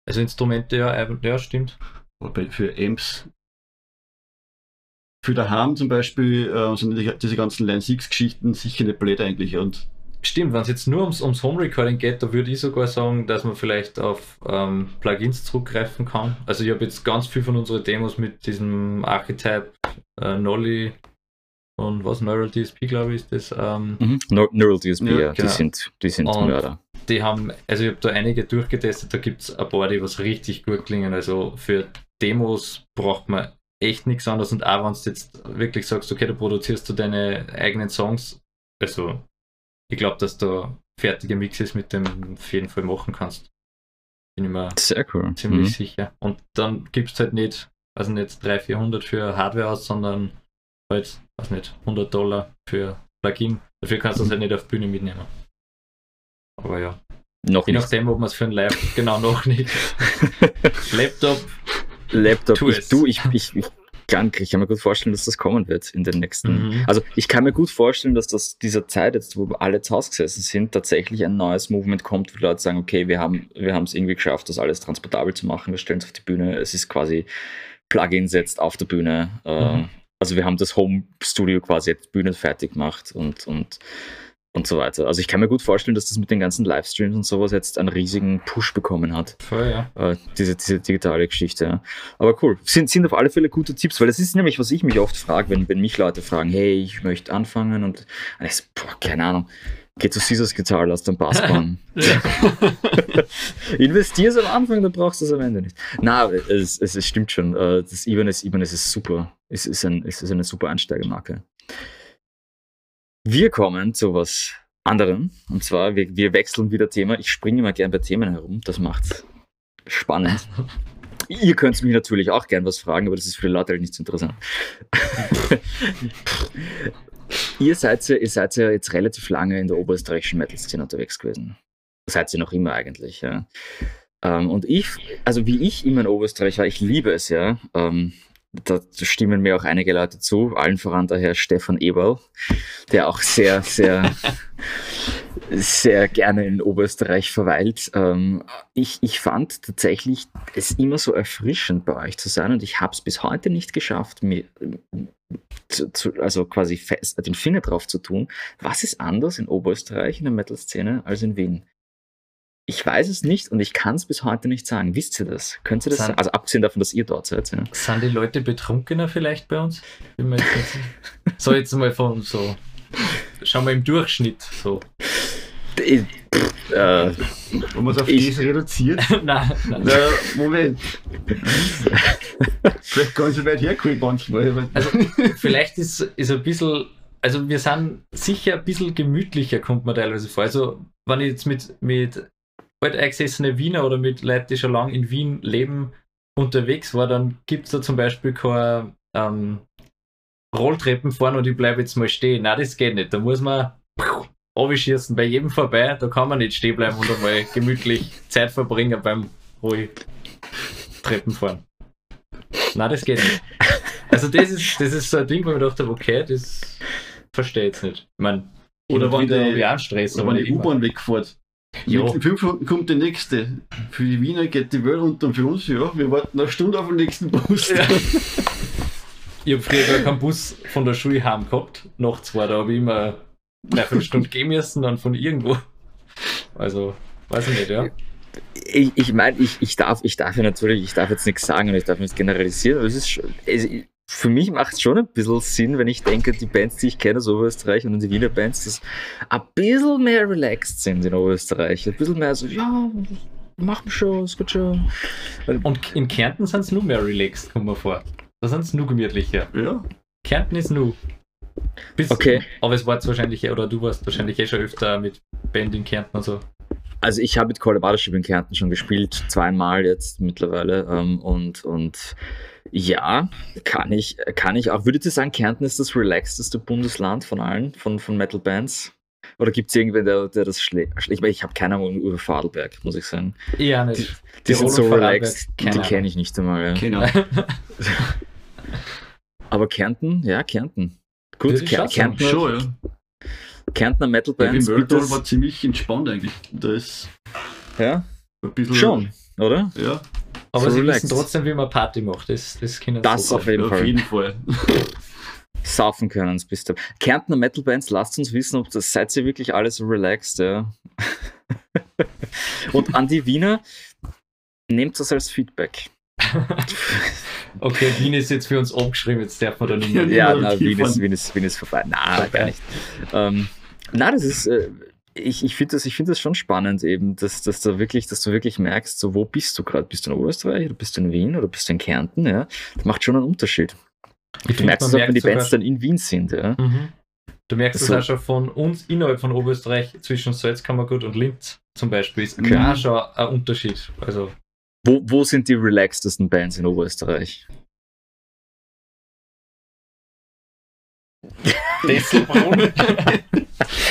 Also Instrumente, ja, ja, stimmt. aber für Amps. Für daheim zum Beispiel äh, sind die, diese ganzen Line 6-Geschichten sicher nicht blöd eigentlich. Und Stimmt, wenn es jetzt nur ums, ums Home Recording geht, da würde ich sogar sagen, dass man vielleicht auf ähm, Plugins zurückgreifen kann. Also ich habe jetzt ganz viel von unseren Demos mit diesem Archetype äh, Nolly und was, Neural DSP, glaube ich, ist das. Ähm, Mhm. Neu- Neural DSP, Ja, ja, die genau. sind, die sind Und- Mörder. die haben, also ich habe da einige durchgetestet, da gibt es ein paar, die was richtig gut klingen. Also für Demos braucht man echt nichts anderes und auch wenn du jetzt wirklich sagst, okay, du produzierst du deine eigenen Songs, also ich glaube, dass da fertige Mixes mit dem auf jeden Fall machen kannst. Bin ich mir Sehr cool. ziemlich Mhm. sicher. Und dann gibst halt nicht, also nicht 300, 400 für Hardware aus, sondern halt, weiß nicht, 100 Dollar für Plugin. Dafür kannst du es halt nicht auf Bühne mitnehmen. Aber ja. Noch Je nicht. nachdem, ob man es für ein Live, (laughs) genau noch nicht. (laughs) Laptop, Laptop, Tu ich, du, ich, ich, ich, kann, ich kann mir gut vorstellen, dass das kommen wird in den nächsten. Mhm. Also ich kann mir gut vorstellen, dass das dieser Zeit jetzt, wo alle zu Hause gesessen sind, tatsächlich ein neues Movement kommt, wo Leute sagen, okay, wir haben wir haben es irgendwie geschafft, das alles transportabel zu machen, wir stellen es auf die Bühne, es ist quasi Plugin setzt auf der Bühne. Äh, Mhm. Also wir haben das Home Studio quasi jetzt bühnenfertig gemacht und, und, und so weiter. Also ich kann mir gut vorstellen, dass das mit den ganzen Livestreams und sowas jetzt einen riesigen Push bekommen hat. voll, ja. Äh, diese, diese digitale Geschichte. Ja. Aber cool, sind, sind auf alle Fälle gute Tipps, weil das ist nämlich, was ich mich oft frage, wenn, wenn mich Leute fragen, hey, ich möchte anfangen und, und ich boah, keine Ahnung, geh zu Caesars Gitarre, lass den Bass (laughs) bauen. (laughs) Investier's am Anfang, dann brauchst du es am Ende nicht. Na, es, es, es stimmt schon, äh, das Ibanez, Ibanez ist super, es ist, ein, es ist eine super Einsteigermarke. Wir kommen zu was anderem, und zwar, wir, wir wechseln wieder Thema. Ich springe immer gern bei Themen herum, das macht's spannend. (laughs) Ihr könnt mich natürlich auch gern was fragen, aber das ist für die Leute halt nicht so interessant. (laughs) ihr, seid ja, ihr seid ja jetzt relativ lange in der oberösterreichischen Metal-Szene unterwegs gewesen. Seid ihr noch immer eigentlich, ja. Ähm, und ich, also wie ich immer in Oberösterreich war, ich liebe es ja. Da stimmen mir auch einige Leute zu, allen voran der Herr Stefan Eberl, der auch sehr, sehr, (laughs) sehr gerne in Oberösterreich verweilt. Ähm, ich, ich fand tatsächlich es immer so erfrischend bei euch zu sein und ich habe es bis heute nicht geschafft, mir zu, zu, also quasi fest, den Finger drauf zu tun. Was ist anders in Oberösterreich in der Metal-Szene als in Wien? Ich weiß es nicht und ich kann es bis heute nicht sagen. Wisst ihr das? Könnt ihr das sagen? Also abgesehen davon, dass ihr dort seid. Ja. Sind die Leute betrunkener vielleicht bei uns? Jetzt nicht so jetzt mal von so, schauen wir im Durchschnitt so. Ich- Äh, wenn man es auf Ich- das reduziert, (laughs) nein, nein. na, Moment. Vielleicht ganz so weit hergeholt manchmal. Also vielleicht ist, ist ein bisschen, also wir sind sicher ein bisschen gemütlicher, kommt mir teilweise vor. Also wenn ich jetzt mit, mit alteingesessenen Wiener oder mit Leuten, die schon lange in Wien leben, unterwegs war, dann gibt es da zum Beispiel keine ähm, Rolltreppen fahren und ich bleibe jetzt mal stehen. Nein, das geht nicht. Da muss man abschießen bei jedem vorbei. Da kann man nicht stehen bleiben und einmal (laughs) gemütlich Zeit verbringen beim ruhig Treppen fahren. Nein, das geht nicht. Also das ist, das ist so ein Ding, wo ich mir gedacht habe, okay, das verstehe ich jetzt nicht. Ich meine, Oder wenn Stress, Oder wenn die. U-Bahn wegfährt. Ja. In fünf Minuten kommt die nächste. Für die Wiener geht die Welt unter und für uns, ja, wir warten eine Stunde auf den nächsten Bus. Ja. (laughs) Ich habe früher gar keinen Bus von der Schule heim gehabt. Nachts war da habe ich immer dreiviertel Stunde gehen müssen, dann von irgendwo. Also, weiß ich nicht, ja. Ich, ich meine, ich, ich, darf, ich darf ja natürlich, ich darf jetzt nichts sagen und ich darf nicht generalisieren, aber es ist schon, es, für mich macht es schon ein bisschen Sinn, wenn ich denke, die Bands, die ich kenne aus Oberösterreich und die Wiener Bands, dass ein bisschen mehr relaxed sind in Oberösterreich. Ein bisschen mehr so, ja, machen schon, es geht schon. Und in Kärnten sind es nur mehr relaxed, kommt mir vor. Da sind es nur gemütlicher. Ja. Kärnten ist nur. Bis, Okay. Aber es war wahrscheinlich, oder du warst wahrscheinlich eh schon öfter mit Band in Kärnten und so. Also ich habe mit Colorado Ship in Kärnten schon gespielt, zweimal jetzt mittlerweile. Ähm, und, und ja, kann ich, kann ich auch. Würdet ihr sagen, Kärnten ist das relaxteste Bundesland von allen, von, von Metal Bands? Oder gibt es irgendwen, der, der das schlägt? Ich, meine, ich habe keine Ahnung über Vorarlberg, muss ich sagen. Ja, Die, nicht. die Tirol sind so relaxed, die kenne ich nicht einmal. Ja. Genau. (laughs) Aber Kärnten, ja, Kärnten. Gut, ich Ker schon ja. Kärntner Metal Bands. Metal es- war ziemlich entspannt eigentlich. Da ist Ja, ein bisschen. schon, oder? Ja, Aber so sie relaxed. wissen trotzdem, wie man Party macht. Das, das können sie Das auf jeden auf Fall. jeden Fall. (laughs) Saufen können es bis da. Kärntner Metal Bands, lasst uns wissen, ob das seid ihr wirklich alle so relaxed, ja. (laughs) Und an die Wiener, nehmt das als Feedback. (laughs) Okay, Wien ist jetzt für uns abgeschrieben, jetzt darf man da nicht mehr. Ja, na, okay, Wien, ist, Wien, ist, Wien ist vorbei. Na, Vorbei. gar nicht. Ähm, na, das ist, äh, ich, ich finde das, ich find das schon spannend eben, dass, dass, da wirklich, dass du wirklich merkst, so, wo bist du gerade? Bist du in Oberösterreich oder bist du in Wien oder bist du in Kärnten? Ja? Das macht schon einen Unterschied. Ich Du merkst es auch, wenn die Bands dann in Wien sind. Ja? Mhm. Du merkst es So. auch schon von uns innerhalb von Oberösterreich zwischen Salzkammergut und Linz zum Beispiel. Ist Okay. auch schon ein Unterschied. Also, Wo, wo sind die relaxtesten Bands in Oberösterreich? Desselbrunn. (laughs)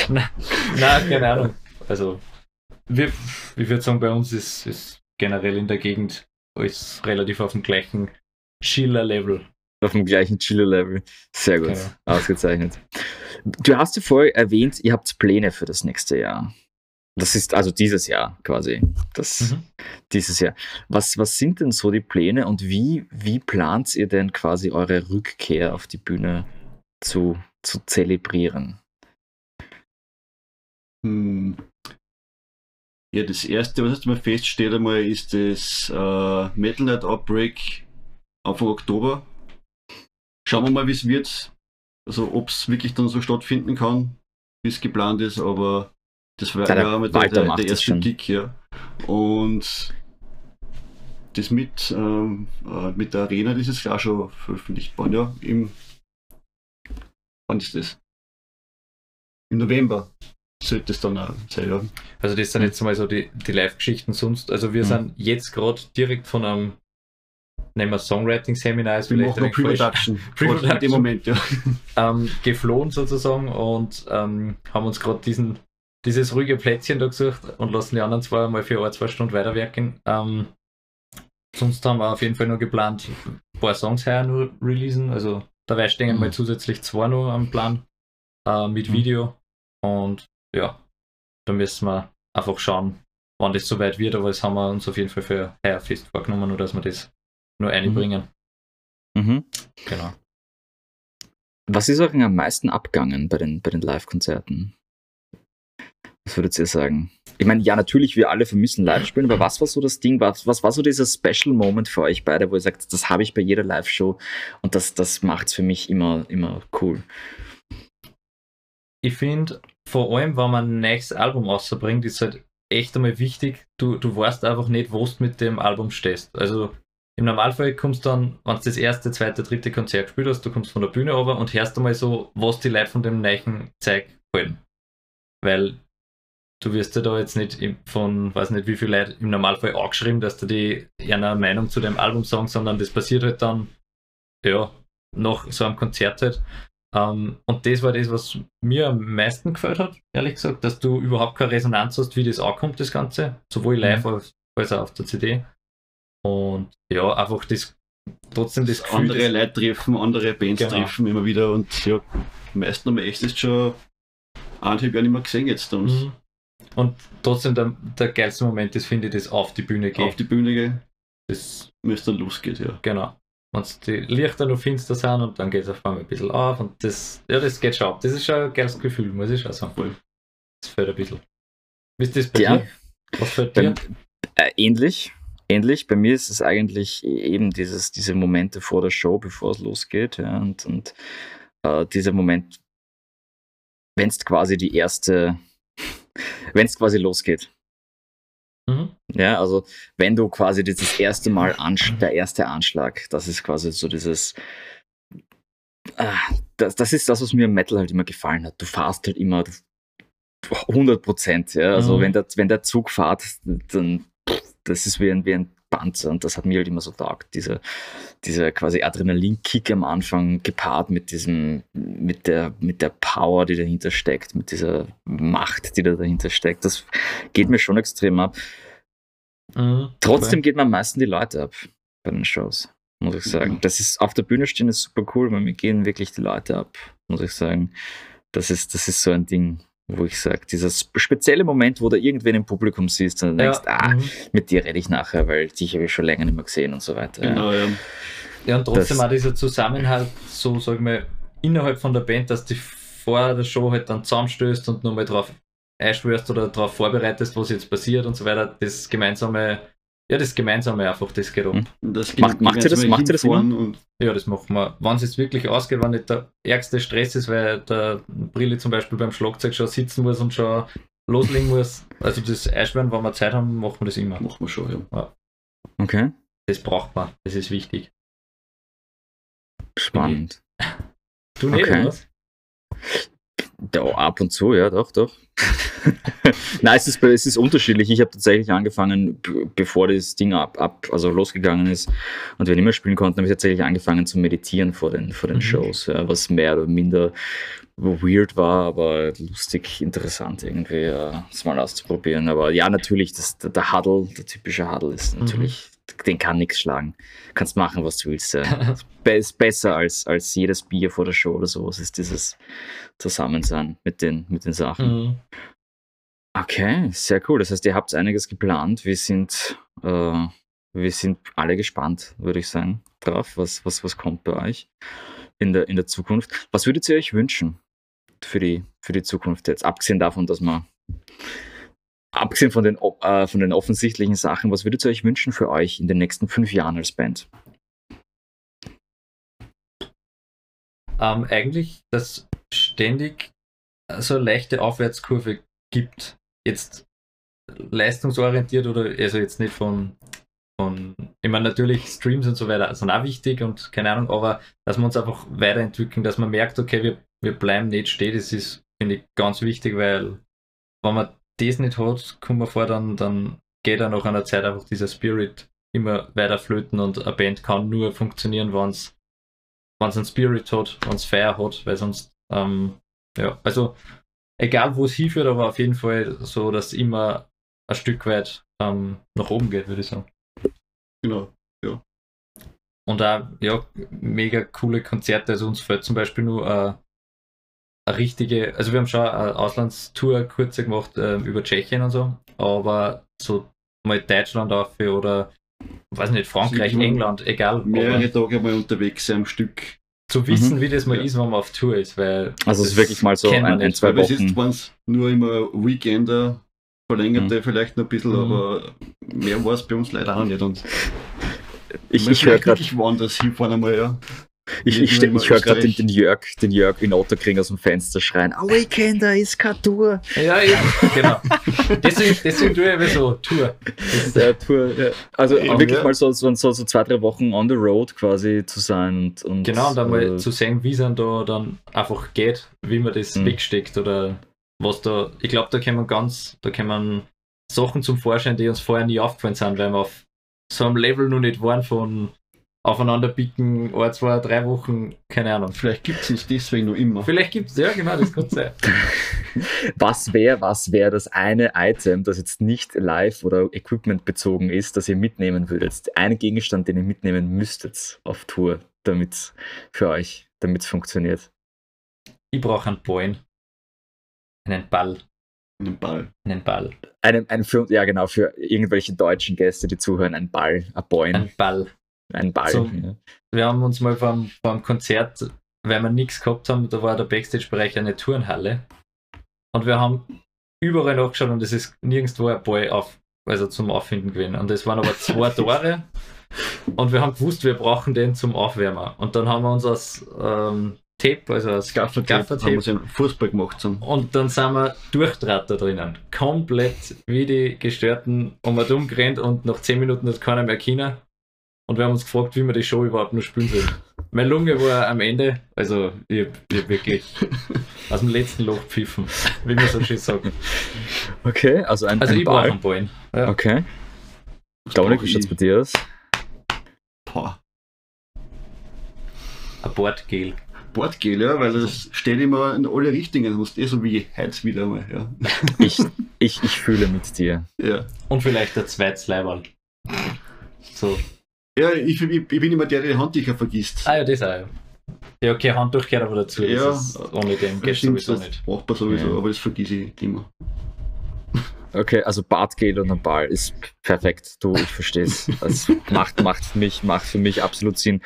nein, keine Ahnung. Also, wir, ich würde sagen, bei uns ist, ist generell in der Gegend alles relativ auf dem gleichen Chiller-Level. Auf dem gleichen Chiller-Level. Sehr gut. Genau. Ausgezeichnet. Du hast ja vorher erwähnt, ihr habt Pläne für das nächste Jahr. Das ist also dieses Jahr quasi. Das, Mhm. Dieses Jahr. Was, was sind denn so die Pläne und wie, wie plant ihr denn quasi eure Rückkehr auf die Bühne zu, zu zelebrieren? Hm. Ja, das erste, was jetzt mal feststeht einmal, ist das äh, Metal Night Outbreak Anfang Oktober. Schauen wir mal, wie es wird. Also ob es wirklich dann so stattfinden kann, wie es geplant ist, aber das war Ja, der mal Walter der, der das erste. Gig, ja. Und das mit, ähm, äh, mit der Arena, das ist ja auch schon veröffentlicht worden, ja. Im wann ist das? Im November sollte es dann auch sein, ja. Also das sind jetzt mal so die, die Live-Geschichten sonst. Also wir Mhm. sind jetzt gerade direkt von einem, nehmen wir Songwriting-Seminar, ist vielleicht noch Pre-Production. (laughs) Pre-Production. Dem Moment, ja. (laughs) ähm, geflohen sozusagen und ähm, haben uns gerade diesen dieses ruhige Plätzchen da gesucht und lassen die anderen zwei mal für ein, zwei Stunden weiterwerken. Ähm, sonst haben wir auf jeden Fall noch geplant, ein paar Songs her nur releasen. Also dabei stehen Mhm. mal zusätzlich zwei noch am Plan äh, mit Mhm. Video. Und ja, da müssen wir einfach schauen, wann das soweit wird, aber das haben wir uns auf jeden Fall für heuer fest vorgenommen, nur dass wir das nur einbringen. Mhm. Genau. Was ist euch am meisten abgangen bei den, bei den Live-Konzerten? Was würdet ihr sagen? Ich meine, ja, natürlich, wir alle vermissen Live-Spielen, aber was war so das Ding? Was, was war so dieser Special Moment für euch beide, wo ihr sagt, das habe ich bei jeder Live-Show und das, das macht es für mich immer, immer cool? Ich finde, vor allem, wenn man ein neues Album rausbringt, ist halt echt einmal wichtig, du, du weißt einfach nicht, wo du mit dem Album stehst. Also im Normalfall kommst du dann, wenn du das erste, zweite, dritte Konzert gespielt hast, du kommst von der Bühne runter und hörst einmal so, was die Leute von dem neuen Zeug halten. Weil du wirst ja da jetzt nicht von, weiß nicht wie viele Leute im Normalfall angeschrieben, dass du die eine Meinung zu dem Album sagen, sondern das passiert halt dann, ja, nach so einem Konzert halt. Ähm, und das war das, was mir am meisten gefällt hat, ehrlich gesagt, dass du überhaupt keine Resonanz hast, wie das ankommt, das Ganze, sowohl live als, als auch auf der CD. Und ja, einfach das trotzdem das Gefühl, andere Leute treffen, andere Bands Genau. treffen immer wieder und ja, meisten haben wir echt jetzt schon eineinhalb Jahre nicht mehr gesehen jetzt und Mhm. Und trotzdem der, der geilste Moment ist, finde ich, das auf die Bühne auf geht. die Bühne gehen, Das, wenn es dann losgeht, ja. genau. Wenn die Lichter noch finster sind und dann geht es auf einmal ein bisschen auf und das, ja, das geht schon ab. Das ist schon ein geiles Gefühl, muss ich schon sagen. Voll. Das fällt ein bisschen. Wie ist das bei Ja. dir? Was fällt dir? Äh, ähnlich. Ähnlich. Bei mir ist es eigentlich eben dieses, diese Momente vor der Show, bevor es losgeht. Ja, und und äh, dieser Moment, wenn es quasi die erste, (laughs) wenn es quasi losgeht. Mhm. Ja, also wenn du quasi dieses erste Mal, der erste Anschlag, das ist quasi so dieses, ah, das, das ist das, was mir im Metal halt immer gefallen hat. Du fahrst halt immer 100 Prozent, ja. Also Mhm. wenn, der, wenn der Zug fährt, dann das ist wie ein, wie ein Panzer und das hat mir halt immer so taugt. Dieser, dieser quasi Adrenalinkick am Anfang gepaart mit diesem, mit der, mit der Power, die dahinter steckt, mit dieser Macht, die da dahinter steckt. Das geht mir schon extrem ab. Mhm. Trotzdem geht mir am meisten die Leute ab bei den Shows, muss ich sagen. Das ist auf der Bühne stehen ist super cool, weil mir gehen wirklich die Leute ab, muss ich sagen. Das ist, das ist so ein Ding, wo ich sage, dieser sp- spezielle Moment, wo du irgendwen im Publikum siehst und Ja, denkst, ah, mhm. mit dir rede ich nachher, weil dich habe ich schon länger nicht mehr gesehen und so weiter. Ja. Genau, ja. Ja, und trotzdem Das- auch dieser Zusammenhalt, so sag ich mal, innerhalb von der Band, dass die vor der Show halt dann zusammenstößt und nochmal drauf einschwörst oder darauf vorbereitest, was jetzt passiert und so weiter. Das gemeinsame, ja, das gemeinsame einfach, das geht ab. Mhm. Und das Macht- macht ihr das- macht ihr das Und Ja, das machen wir. Wenn es jetzt wirklich ausgeht, wenn nicht der ärgste Stress ist, weil der Brilli zum Beispiel beim Schlagzeug schon sitzen muss und schon loslegen muss. Also das Einschwören, wenn wir Zeit haben, machen wir das immer. machen wir schon, ja. Okay, Das braucht man. Das ist wichtig. spannend. Du nicht, Okay. was? Ja, ab und zu, ja, doch, doch. (laughs) Nein, es ist, es ist unterschiedlich. Ich habe tatsächlich angefangen, bevor das Ding ab, ab, also losgegangen ist und wir nicht mehr spielen konnten, habe ich tatsächlich angefangen zu meditieren vor den, vor den Mhm. Shows, ja, was mehr oder minder weird war, aber lustig, interessant irgendwie, ja, das mal auszuprobieren. Aber ja, natürlich, das, der, der Huddle, der typische Huddle ist natürlich, den kann nichts schlagen. Kannst machen, was du willst. (laughs) Ist besser als, als jedes Bier vor der Show oder sowas, ist dieses Zusammensein mit den, mit den Sachen. Mhm. Okay, sehr cool. Das heißt, ihr habt einiges geplant. Wir sind, äh, wir sind alle gespannt, würde ich sagen, drauf, was, was, was kommt bei euch in der, in der Zukunft. Was würdet ihr euch wünschen für die, für die Zukunft jetzt? Abgesehen davon, dass man, abgesehen von den, äh, von den offensichtlichen Sachen, was würdet ihr euch wünschen für euch in den nächsten fünf Jahren als Band? Ähm, eigentlich, dass ständig so eine leichte Aufwärtskurve gibt. Jetzt leistungsorientiert oder also jetzt nicht von, von ich meine natürlich Streams und so weiter sind auch wichtig und keine Ahnung, aber dass wir uns einfach weiterentwickeln, dass man merkt, okay, wir, wir bleiben nicht stehen, das ist, finde ich, ganz wichtig, weil wenn man das nicht hat, kommen wir vor, dann, dann geht dann nach einer Zeit einfach dieser Spirit immer weiter flöten und eine Band kann nur funktionieren, wenn es es einen Spirit hat, wenn es Feier hat, weil sonst, ähm, ja, also egal wo es hinführt, aber auf jeden Fall so, dass immer ein Stück weit ähm, nach oben geht, würde ich sagen. Genau. Und auch, ja, mega coole Konzerte. Also uns fällt zum Beispiel nur äh, eine richtige, also wir haben schon eine Auslandstour kurze gemacht äh, über Tschechien und so, aber so mal Deutschland auf oder weiß nicht, Frankreich, England, egal. Mehrere Tage mal unterwegs sein am Stück. zu wissen, Mhm. wie das mal Ja. ist, wenn man auf Tour ist, weil Also es ist wirklich mal so ein, ein zwei Weil bis jetzt Wochen. waren es nur immer Weekender, verlängerte Mhm. vielleicht noch ein bisschen, Mhm. aber mehr war es bei uns leider auch nicht. Und Ich, ich höre gerade wirklich woanders hinfahren einmal, ja. Ich, ich, immer ich höre gerade den, den Jörg, den Jörg in Otterkring aus dem Fenster schreien. A Weekender ist keine Tour. Ja, ja, genau. deswegen, deswegen tue ich immer so Tour. Der Tour ja. Also Ja, wirklich ja. mal so, so, so, zwei, drei Wochen on the road quasi zu sein. Und, und Genau, und dann mal äh, zu sehen, wie es dann da dann einfach geht, wie man das Mhm. wegsteckt oder was da. Ich glaube, da kann man ganz, da kann man Sachen zum Vorschein, die uns vorher nie aufgefallen sind, weil wir auf so einem Level noch nicht waren von aufeinander picken, ein, zwei, drei Wochen, keine Ahnung. Vielleicht gibt es uns deswegen noch immer. Vielleicht gibt es, ja genau, das kann sein. (laughs) Was wäre was wär das eine Item, das jetzt nicht live oder Equipment bezogen ist, das ihr mitnehmen würdet? Ein Gegenstand, den ihr mitnehmen müsstet auf Tour, damit für euch, damit es funktioniert. Ich brauche einen Ball. Einen Ball. Einen Ball. Einen Ball. Einen, einen für, ja genau, für irgendwelche deutschen Gäste, die zuhören, ein Ball, ein Boin. Ein Ball. Ein Ball. Zum- ja. Wir haben uns mal beim, beim Konzert, weil wir nichts gehabt haben, da war der Backstage-Bereich eine Turnhalle. Und wir haben überall nachgeschaut und es ist nirgendwo ein Ball auf, also zum Auffinden gewesen. Und es waren aber zwei (laughs) Tore. Und wir haben gewusst, wir brauchen den zum Aufwärmen. Und dann haben wir uns aus ähm, Tape, also aus Gaffertape haben so Fußball gemacht. So. und dann sind wir durchdraht da drinnen. Komplett wie die Gestörten um und um gerannt und nach 10 Minuten hat keiner mehr China. Und wir haben uns gefragt, wie wir die Show überhaupt noch spielen sollen. (laughs) Meine Lunge war am Ende, also ich, ich wirklich aus dem letzten Loch pfiffen, wie man so schön sagt. Okay, also ein, Also ein ich brauche Ball. einen Ballen. Ja. Okay. Dominik, wie schaut's bei dir aus? Boah. Ein Bordgel. Bordgel, ja, weil das steht immer in alle Richtungen. Du musst eh so wie heute wieder mal. Ja. (laughs) Ich, ich, ich fühle mit dir. ja. Und vielleicht ein zweites Leiberl. So. Ja, ich, ich, ich bin immer der, der die Handtücher vergisst. Ah ja, das auch. Ja, ja okay, Handtuch gehört aber dazu. Ja. Das ist, ohne dem geht Stimmt, sowieso das nicht. Braucht man sowieso, Ja. aber das vergesse ich immer. Okay, also Bartgel und ein Ball ist perfekt. Du, ich verstehe es. Das macht, macht, für mich, macht für mich absolut Sinn.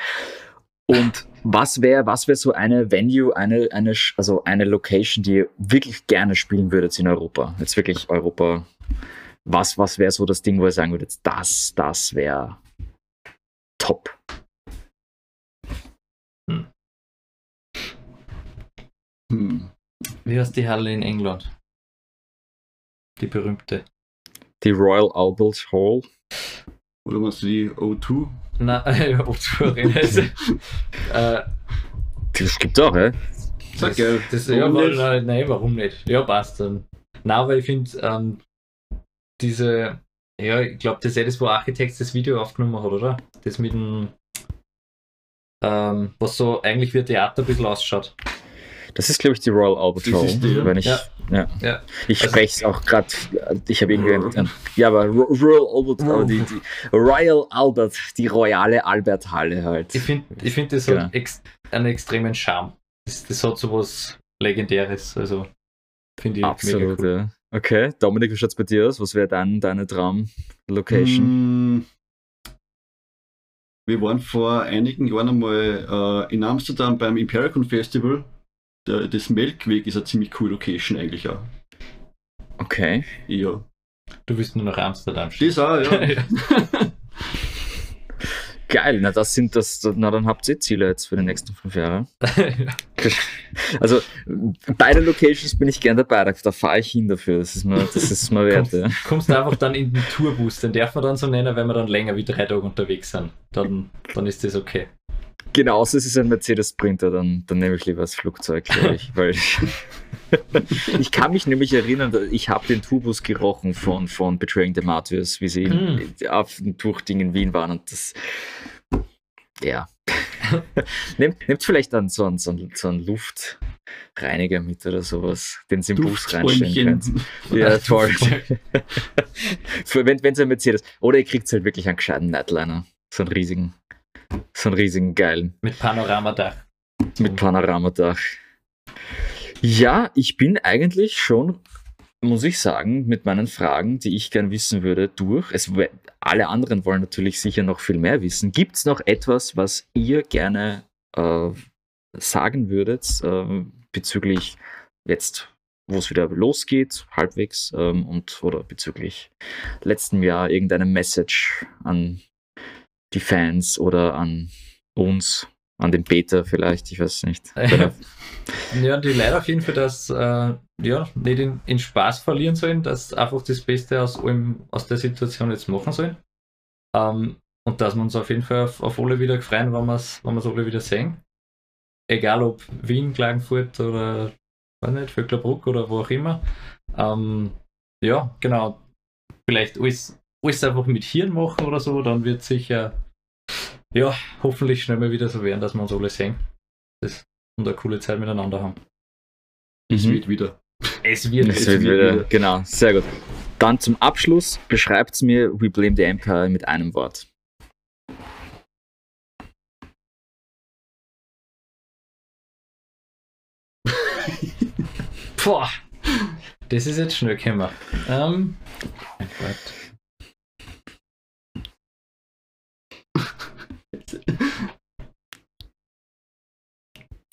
Und was wäre was wär so eine Venue, eine, eine, also eine Location, die ihr wirklich gerne spielen würdet in Europa? Jetzt wirklich Europa. Was, was wäre so das Ding, wo ihr sagen würdet, das, das wäre top? Hm. Wie heißt die Halle in England? Die berühmte. Die Royal Albert Hall. Oder machst du die O2? Nein, ja, O2 Arena äh, Das gibt auch, hä? Sag das, geil. das, Warum ja, warum nicht? nein, nein, warum nicht? Ja, passt dann. Nein, weil ich finde, ähm, diese, ja, ich glaube, das ist das, wo Architects das Video aufgenommen hat, oder? Das mit dem, ähm, was so eigentlich wie ein Theater ein bisschen ausschaut. Das ist, glaube ich, die Royal Albert Hall. wenn ich, Ja. ja. Ja. Ich Also- spreche es auch gerade, ich habe irgendwie. Ja, aber Ro- Royal Albert, aber die, die Royal Albert, die royale Albert Halle halt. Ich finde, ich find, das Genau. hat ex einen extremen Charme. Das, das hat so was Legendäres, also finde ich Absolut, mega cool. ja. Okay, Dominik, wie schaut es bei dir aus? Was wäre dann deine Traum-Location? Hm. Wir waren vor einigen Jahren einmal äh, in Amsterdam beim Impericon Festival. Der, das Melkweg ist eine ziemlich coole Location eigentlich auch. Okay. Ja. Du willst nur nach Amsterdam schicken. Das auch, ja. (laughs) (laughs) Geil, na das sind das, na dann habt ihr Ziele jetzt für die nächsten fünf Jahre. (laughs) Also beide Locations bin ich gern dabei, da, da fahre ich hin dafür. Das ist mir, das ist mir wert. Ja. Kommst du einfach dann in den Tourbus, den darf man dann so nennen, wenn wir dann länger wie drei Tage unterwegs sind. Dann, dann ist das okay. Genauso ist es ein Mercedes Sprinter, dann, dann nehme ich lieber das Flugzeug, glaube ich. Weil (laughs) ich kann mich nämlich erinnern, ich habe den Tourbus gerochen von, von Betraying the Martyrs, wie sie Mm. auf dem Tuchding in Wien waren und das ja. (laughs) nehmt, nehmt vielleicht dann so einen, so einen, so einen Luftreiniger mit oder sowas, den sie im Bus reinstellen könnt. Ja, toll. (laughs) Wenn es ein Mercedes. Oder ihr kriegt halt wirklich einen gescheiten Nightliner. So einen riesigen, so einen riesigen geilen. Mit Panoramadach. Mit Panoramadach. Ja, ich bin eigentlich schon, muss ich sagen, mit meinen Fragen, die ich gern wissen würde, durch. Es, alle anderen wollen natürlich sicher noch viel mehr wissen. Gibt es noch etwas, was ihr gerne äh, sagen würdet äh, bezüglich jetzt, wo es wieder losgeht, halbwegs, ähm, und oder bezüglich letztem Jahr irgendeine Message an die Fans oder an uns, an den Peter vielleicht, ich weiß nicht. Ja, die Leute auf jeden Fall, dass äh, ja, nicht in, in Spaß verlieren sollen, dass einfach das Beste aus, allem, aus der Situation jetzt machen sollen. Ähm, und dass wir uns auf jeden Fall auf, auf alle wieder freuen, wenn wir es wenn wir's alle wieder sehen. Egal ob Wien, Klagenfurt oder weiß nicht, Vöcklerbruck oder wo auch immer. Ähm, ja, genau. Vielleicht alles, alles einfach mit Hirn machen oder so, dann wird sicher ja, hoffentlich schnell mal wieder so werden, dass wir uns alle sehen. Das, und eine coole Zeit miteinander haben. Es Mhm. wird wieder. Es wird. Es Es wird wird wieder, wieder. genau, sehr gut. Dann zum Abschluss beschreibt mir We Blame the Empire mit einem Wort. Boah, das ist jetzt schnell gekommen. Ähm, mein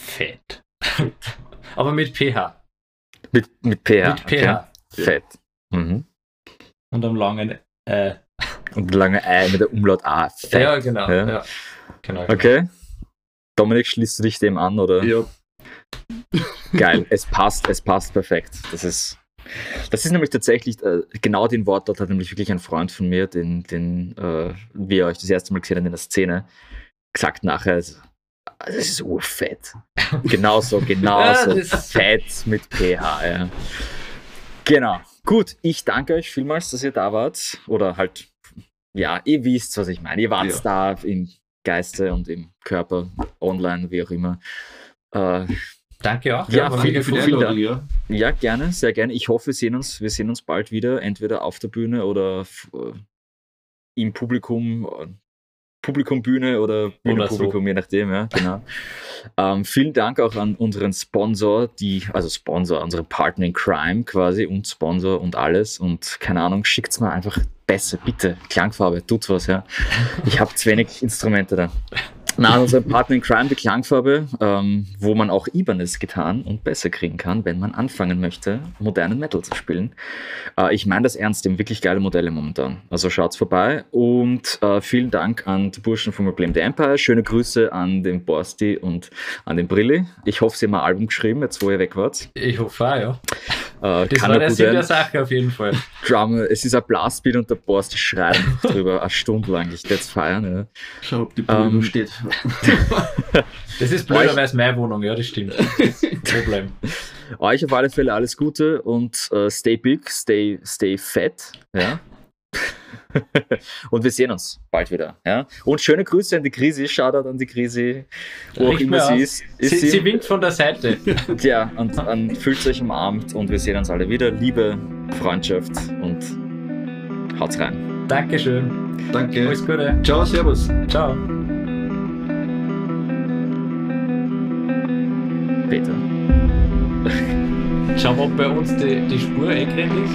Fett. (laughs) Aber mit pH. Mit, mit pH. Mit pH. Okay. Fett. Mhm. Und am langen Ä. Und lange Ei mit der Umlaut A. Fett. Ja, genau. Ja. Ja. Genau, genau okay. Dominik, schließt du dich dem an, oder? Ja. Geil, es passt, es passt perfekt. Das ist das ist nämlich tatsächlich, äh, genau den Wort dort hat nämlich wirklich ein Freund von mir, den, den äh, wir euch das erste Mal gesehen haben in der Szene, gesagt nachher, also, das ist urfett. (laughs) Genauso, genauso. Ja, Fett mit pH, ja. Genau. Gut, ich danke euch vielmals, dass ihr da wart. Oder halt, ja, ihr wisst, was ich meine. Ihr wart Ja. da im Geiste und im Körper, online, wie auch immer. Äh, Danke auch. Ja, war vielen, mega für die cool. vielen Einladung, ja. ja, gerne, sehr gerne. Ich hoffe, wir sehen uns, wir sehen uns bald wieder, entweder auf der Bühne oder äh, im Publikum, äh, Publikumbühne oder Bühnenpublikum, je nachdem, ja, genau. (laughs) ähm, vielen Dank auch an unseren Sponsor, die, also Sponsor, unsere Partner in Crime quasi und Sponsor und alles. Und keine Ahnung, schickt's mal einfach besser, bitte. Klangfarbe, tut was, ja. Ich habe zu wenig Instrumente da. Na, unsere Partner in Crime, die Klangfarbe, ähm, wo man auch Ibanez getan und besser kriegen kann, wenn man anfangen möchte, modernen Metal zu spielen. Äh, ich meine das ernst, die haben wirklich geile Modelle momentan. Also schaut's vorbei und äh, vielen Dank an die Burschen von the Empire. Schöne Grüße an den Borsti und an den Brilli. Ich hoffe, sie haben ein Album geschrieben, jetzt wo ihr weg wart. Ich hoffe auch, ja. Äh, Das kann war der Sinn der Sache auf jeden Fall. Drummer, es ist ein Blastbeat und der Borsti schreit (laughs) drüber eine Stunde lang. Ich werde es feiern. Ja. Schau, ob die Bühne Ähm, steht. (laughs) Das ist blöderweise meine Wohnung, ja, das stimmt. Problem. (laughs) Euch auf alle Fälle alles Gute und äh, stay big, stay, stay fat. Ja. (laughs) und wir sehen uns bald wieder. Ja. Und schöne Grüße an die Krisi, Shoutout an die Krisi, wo auch immer mir sie ist. ist Sie, sie, sie winkt von der Seite. ja, und, und fühlt euch umarmt und wir sehen uns alle wieder. Liebe, Freundschaft und haut's rein. Dankeschön. Danke. Alles Gute. Ciao, Servus. Ciao. Peter. Schauen wir, ob bei uns die, die Spur eingerennt ist.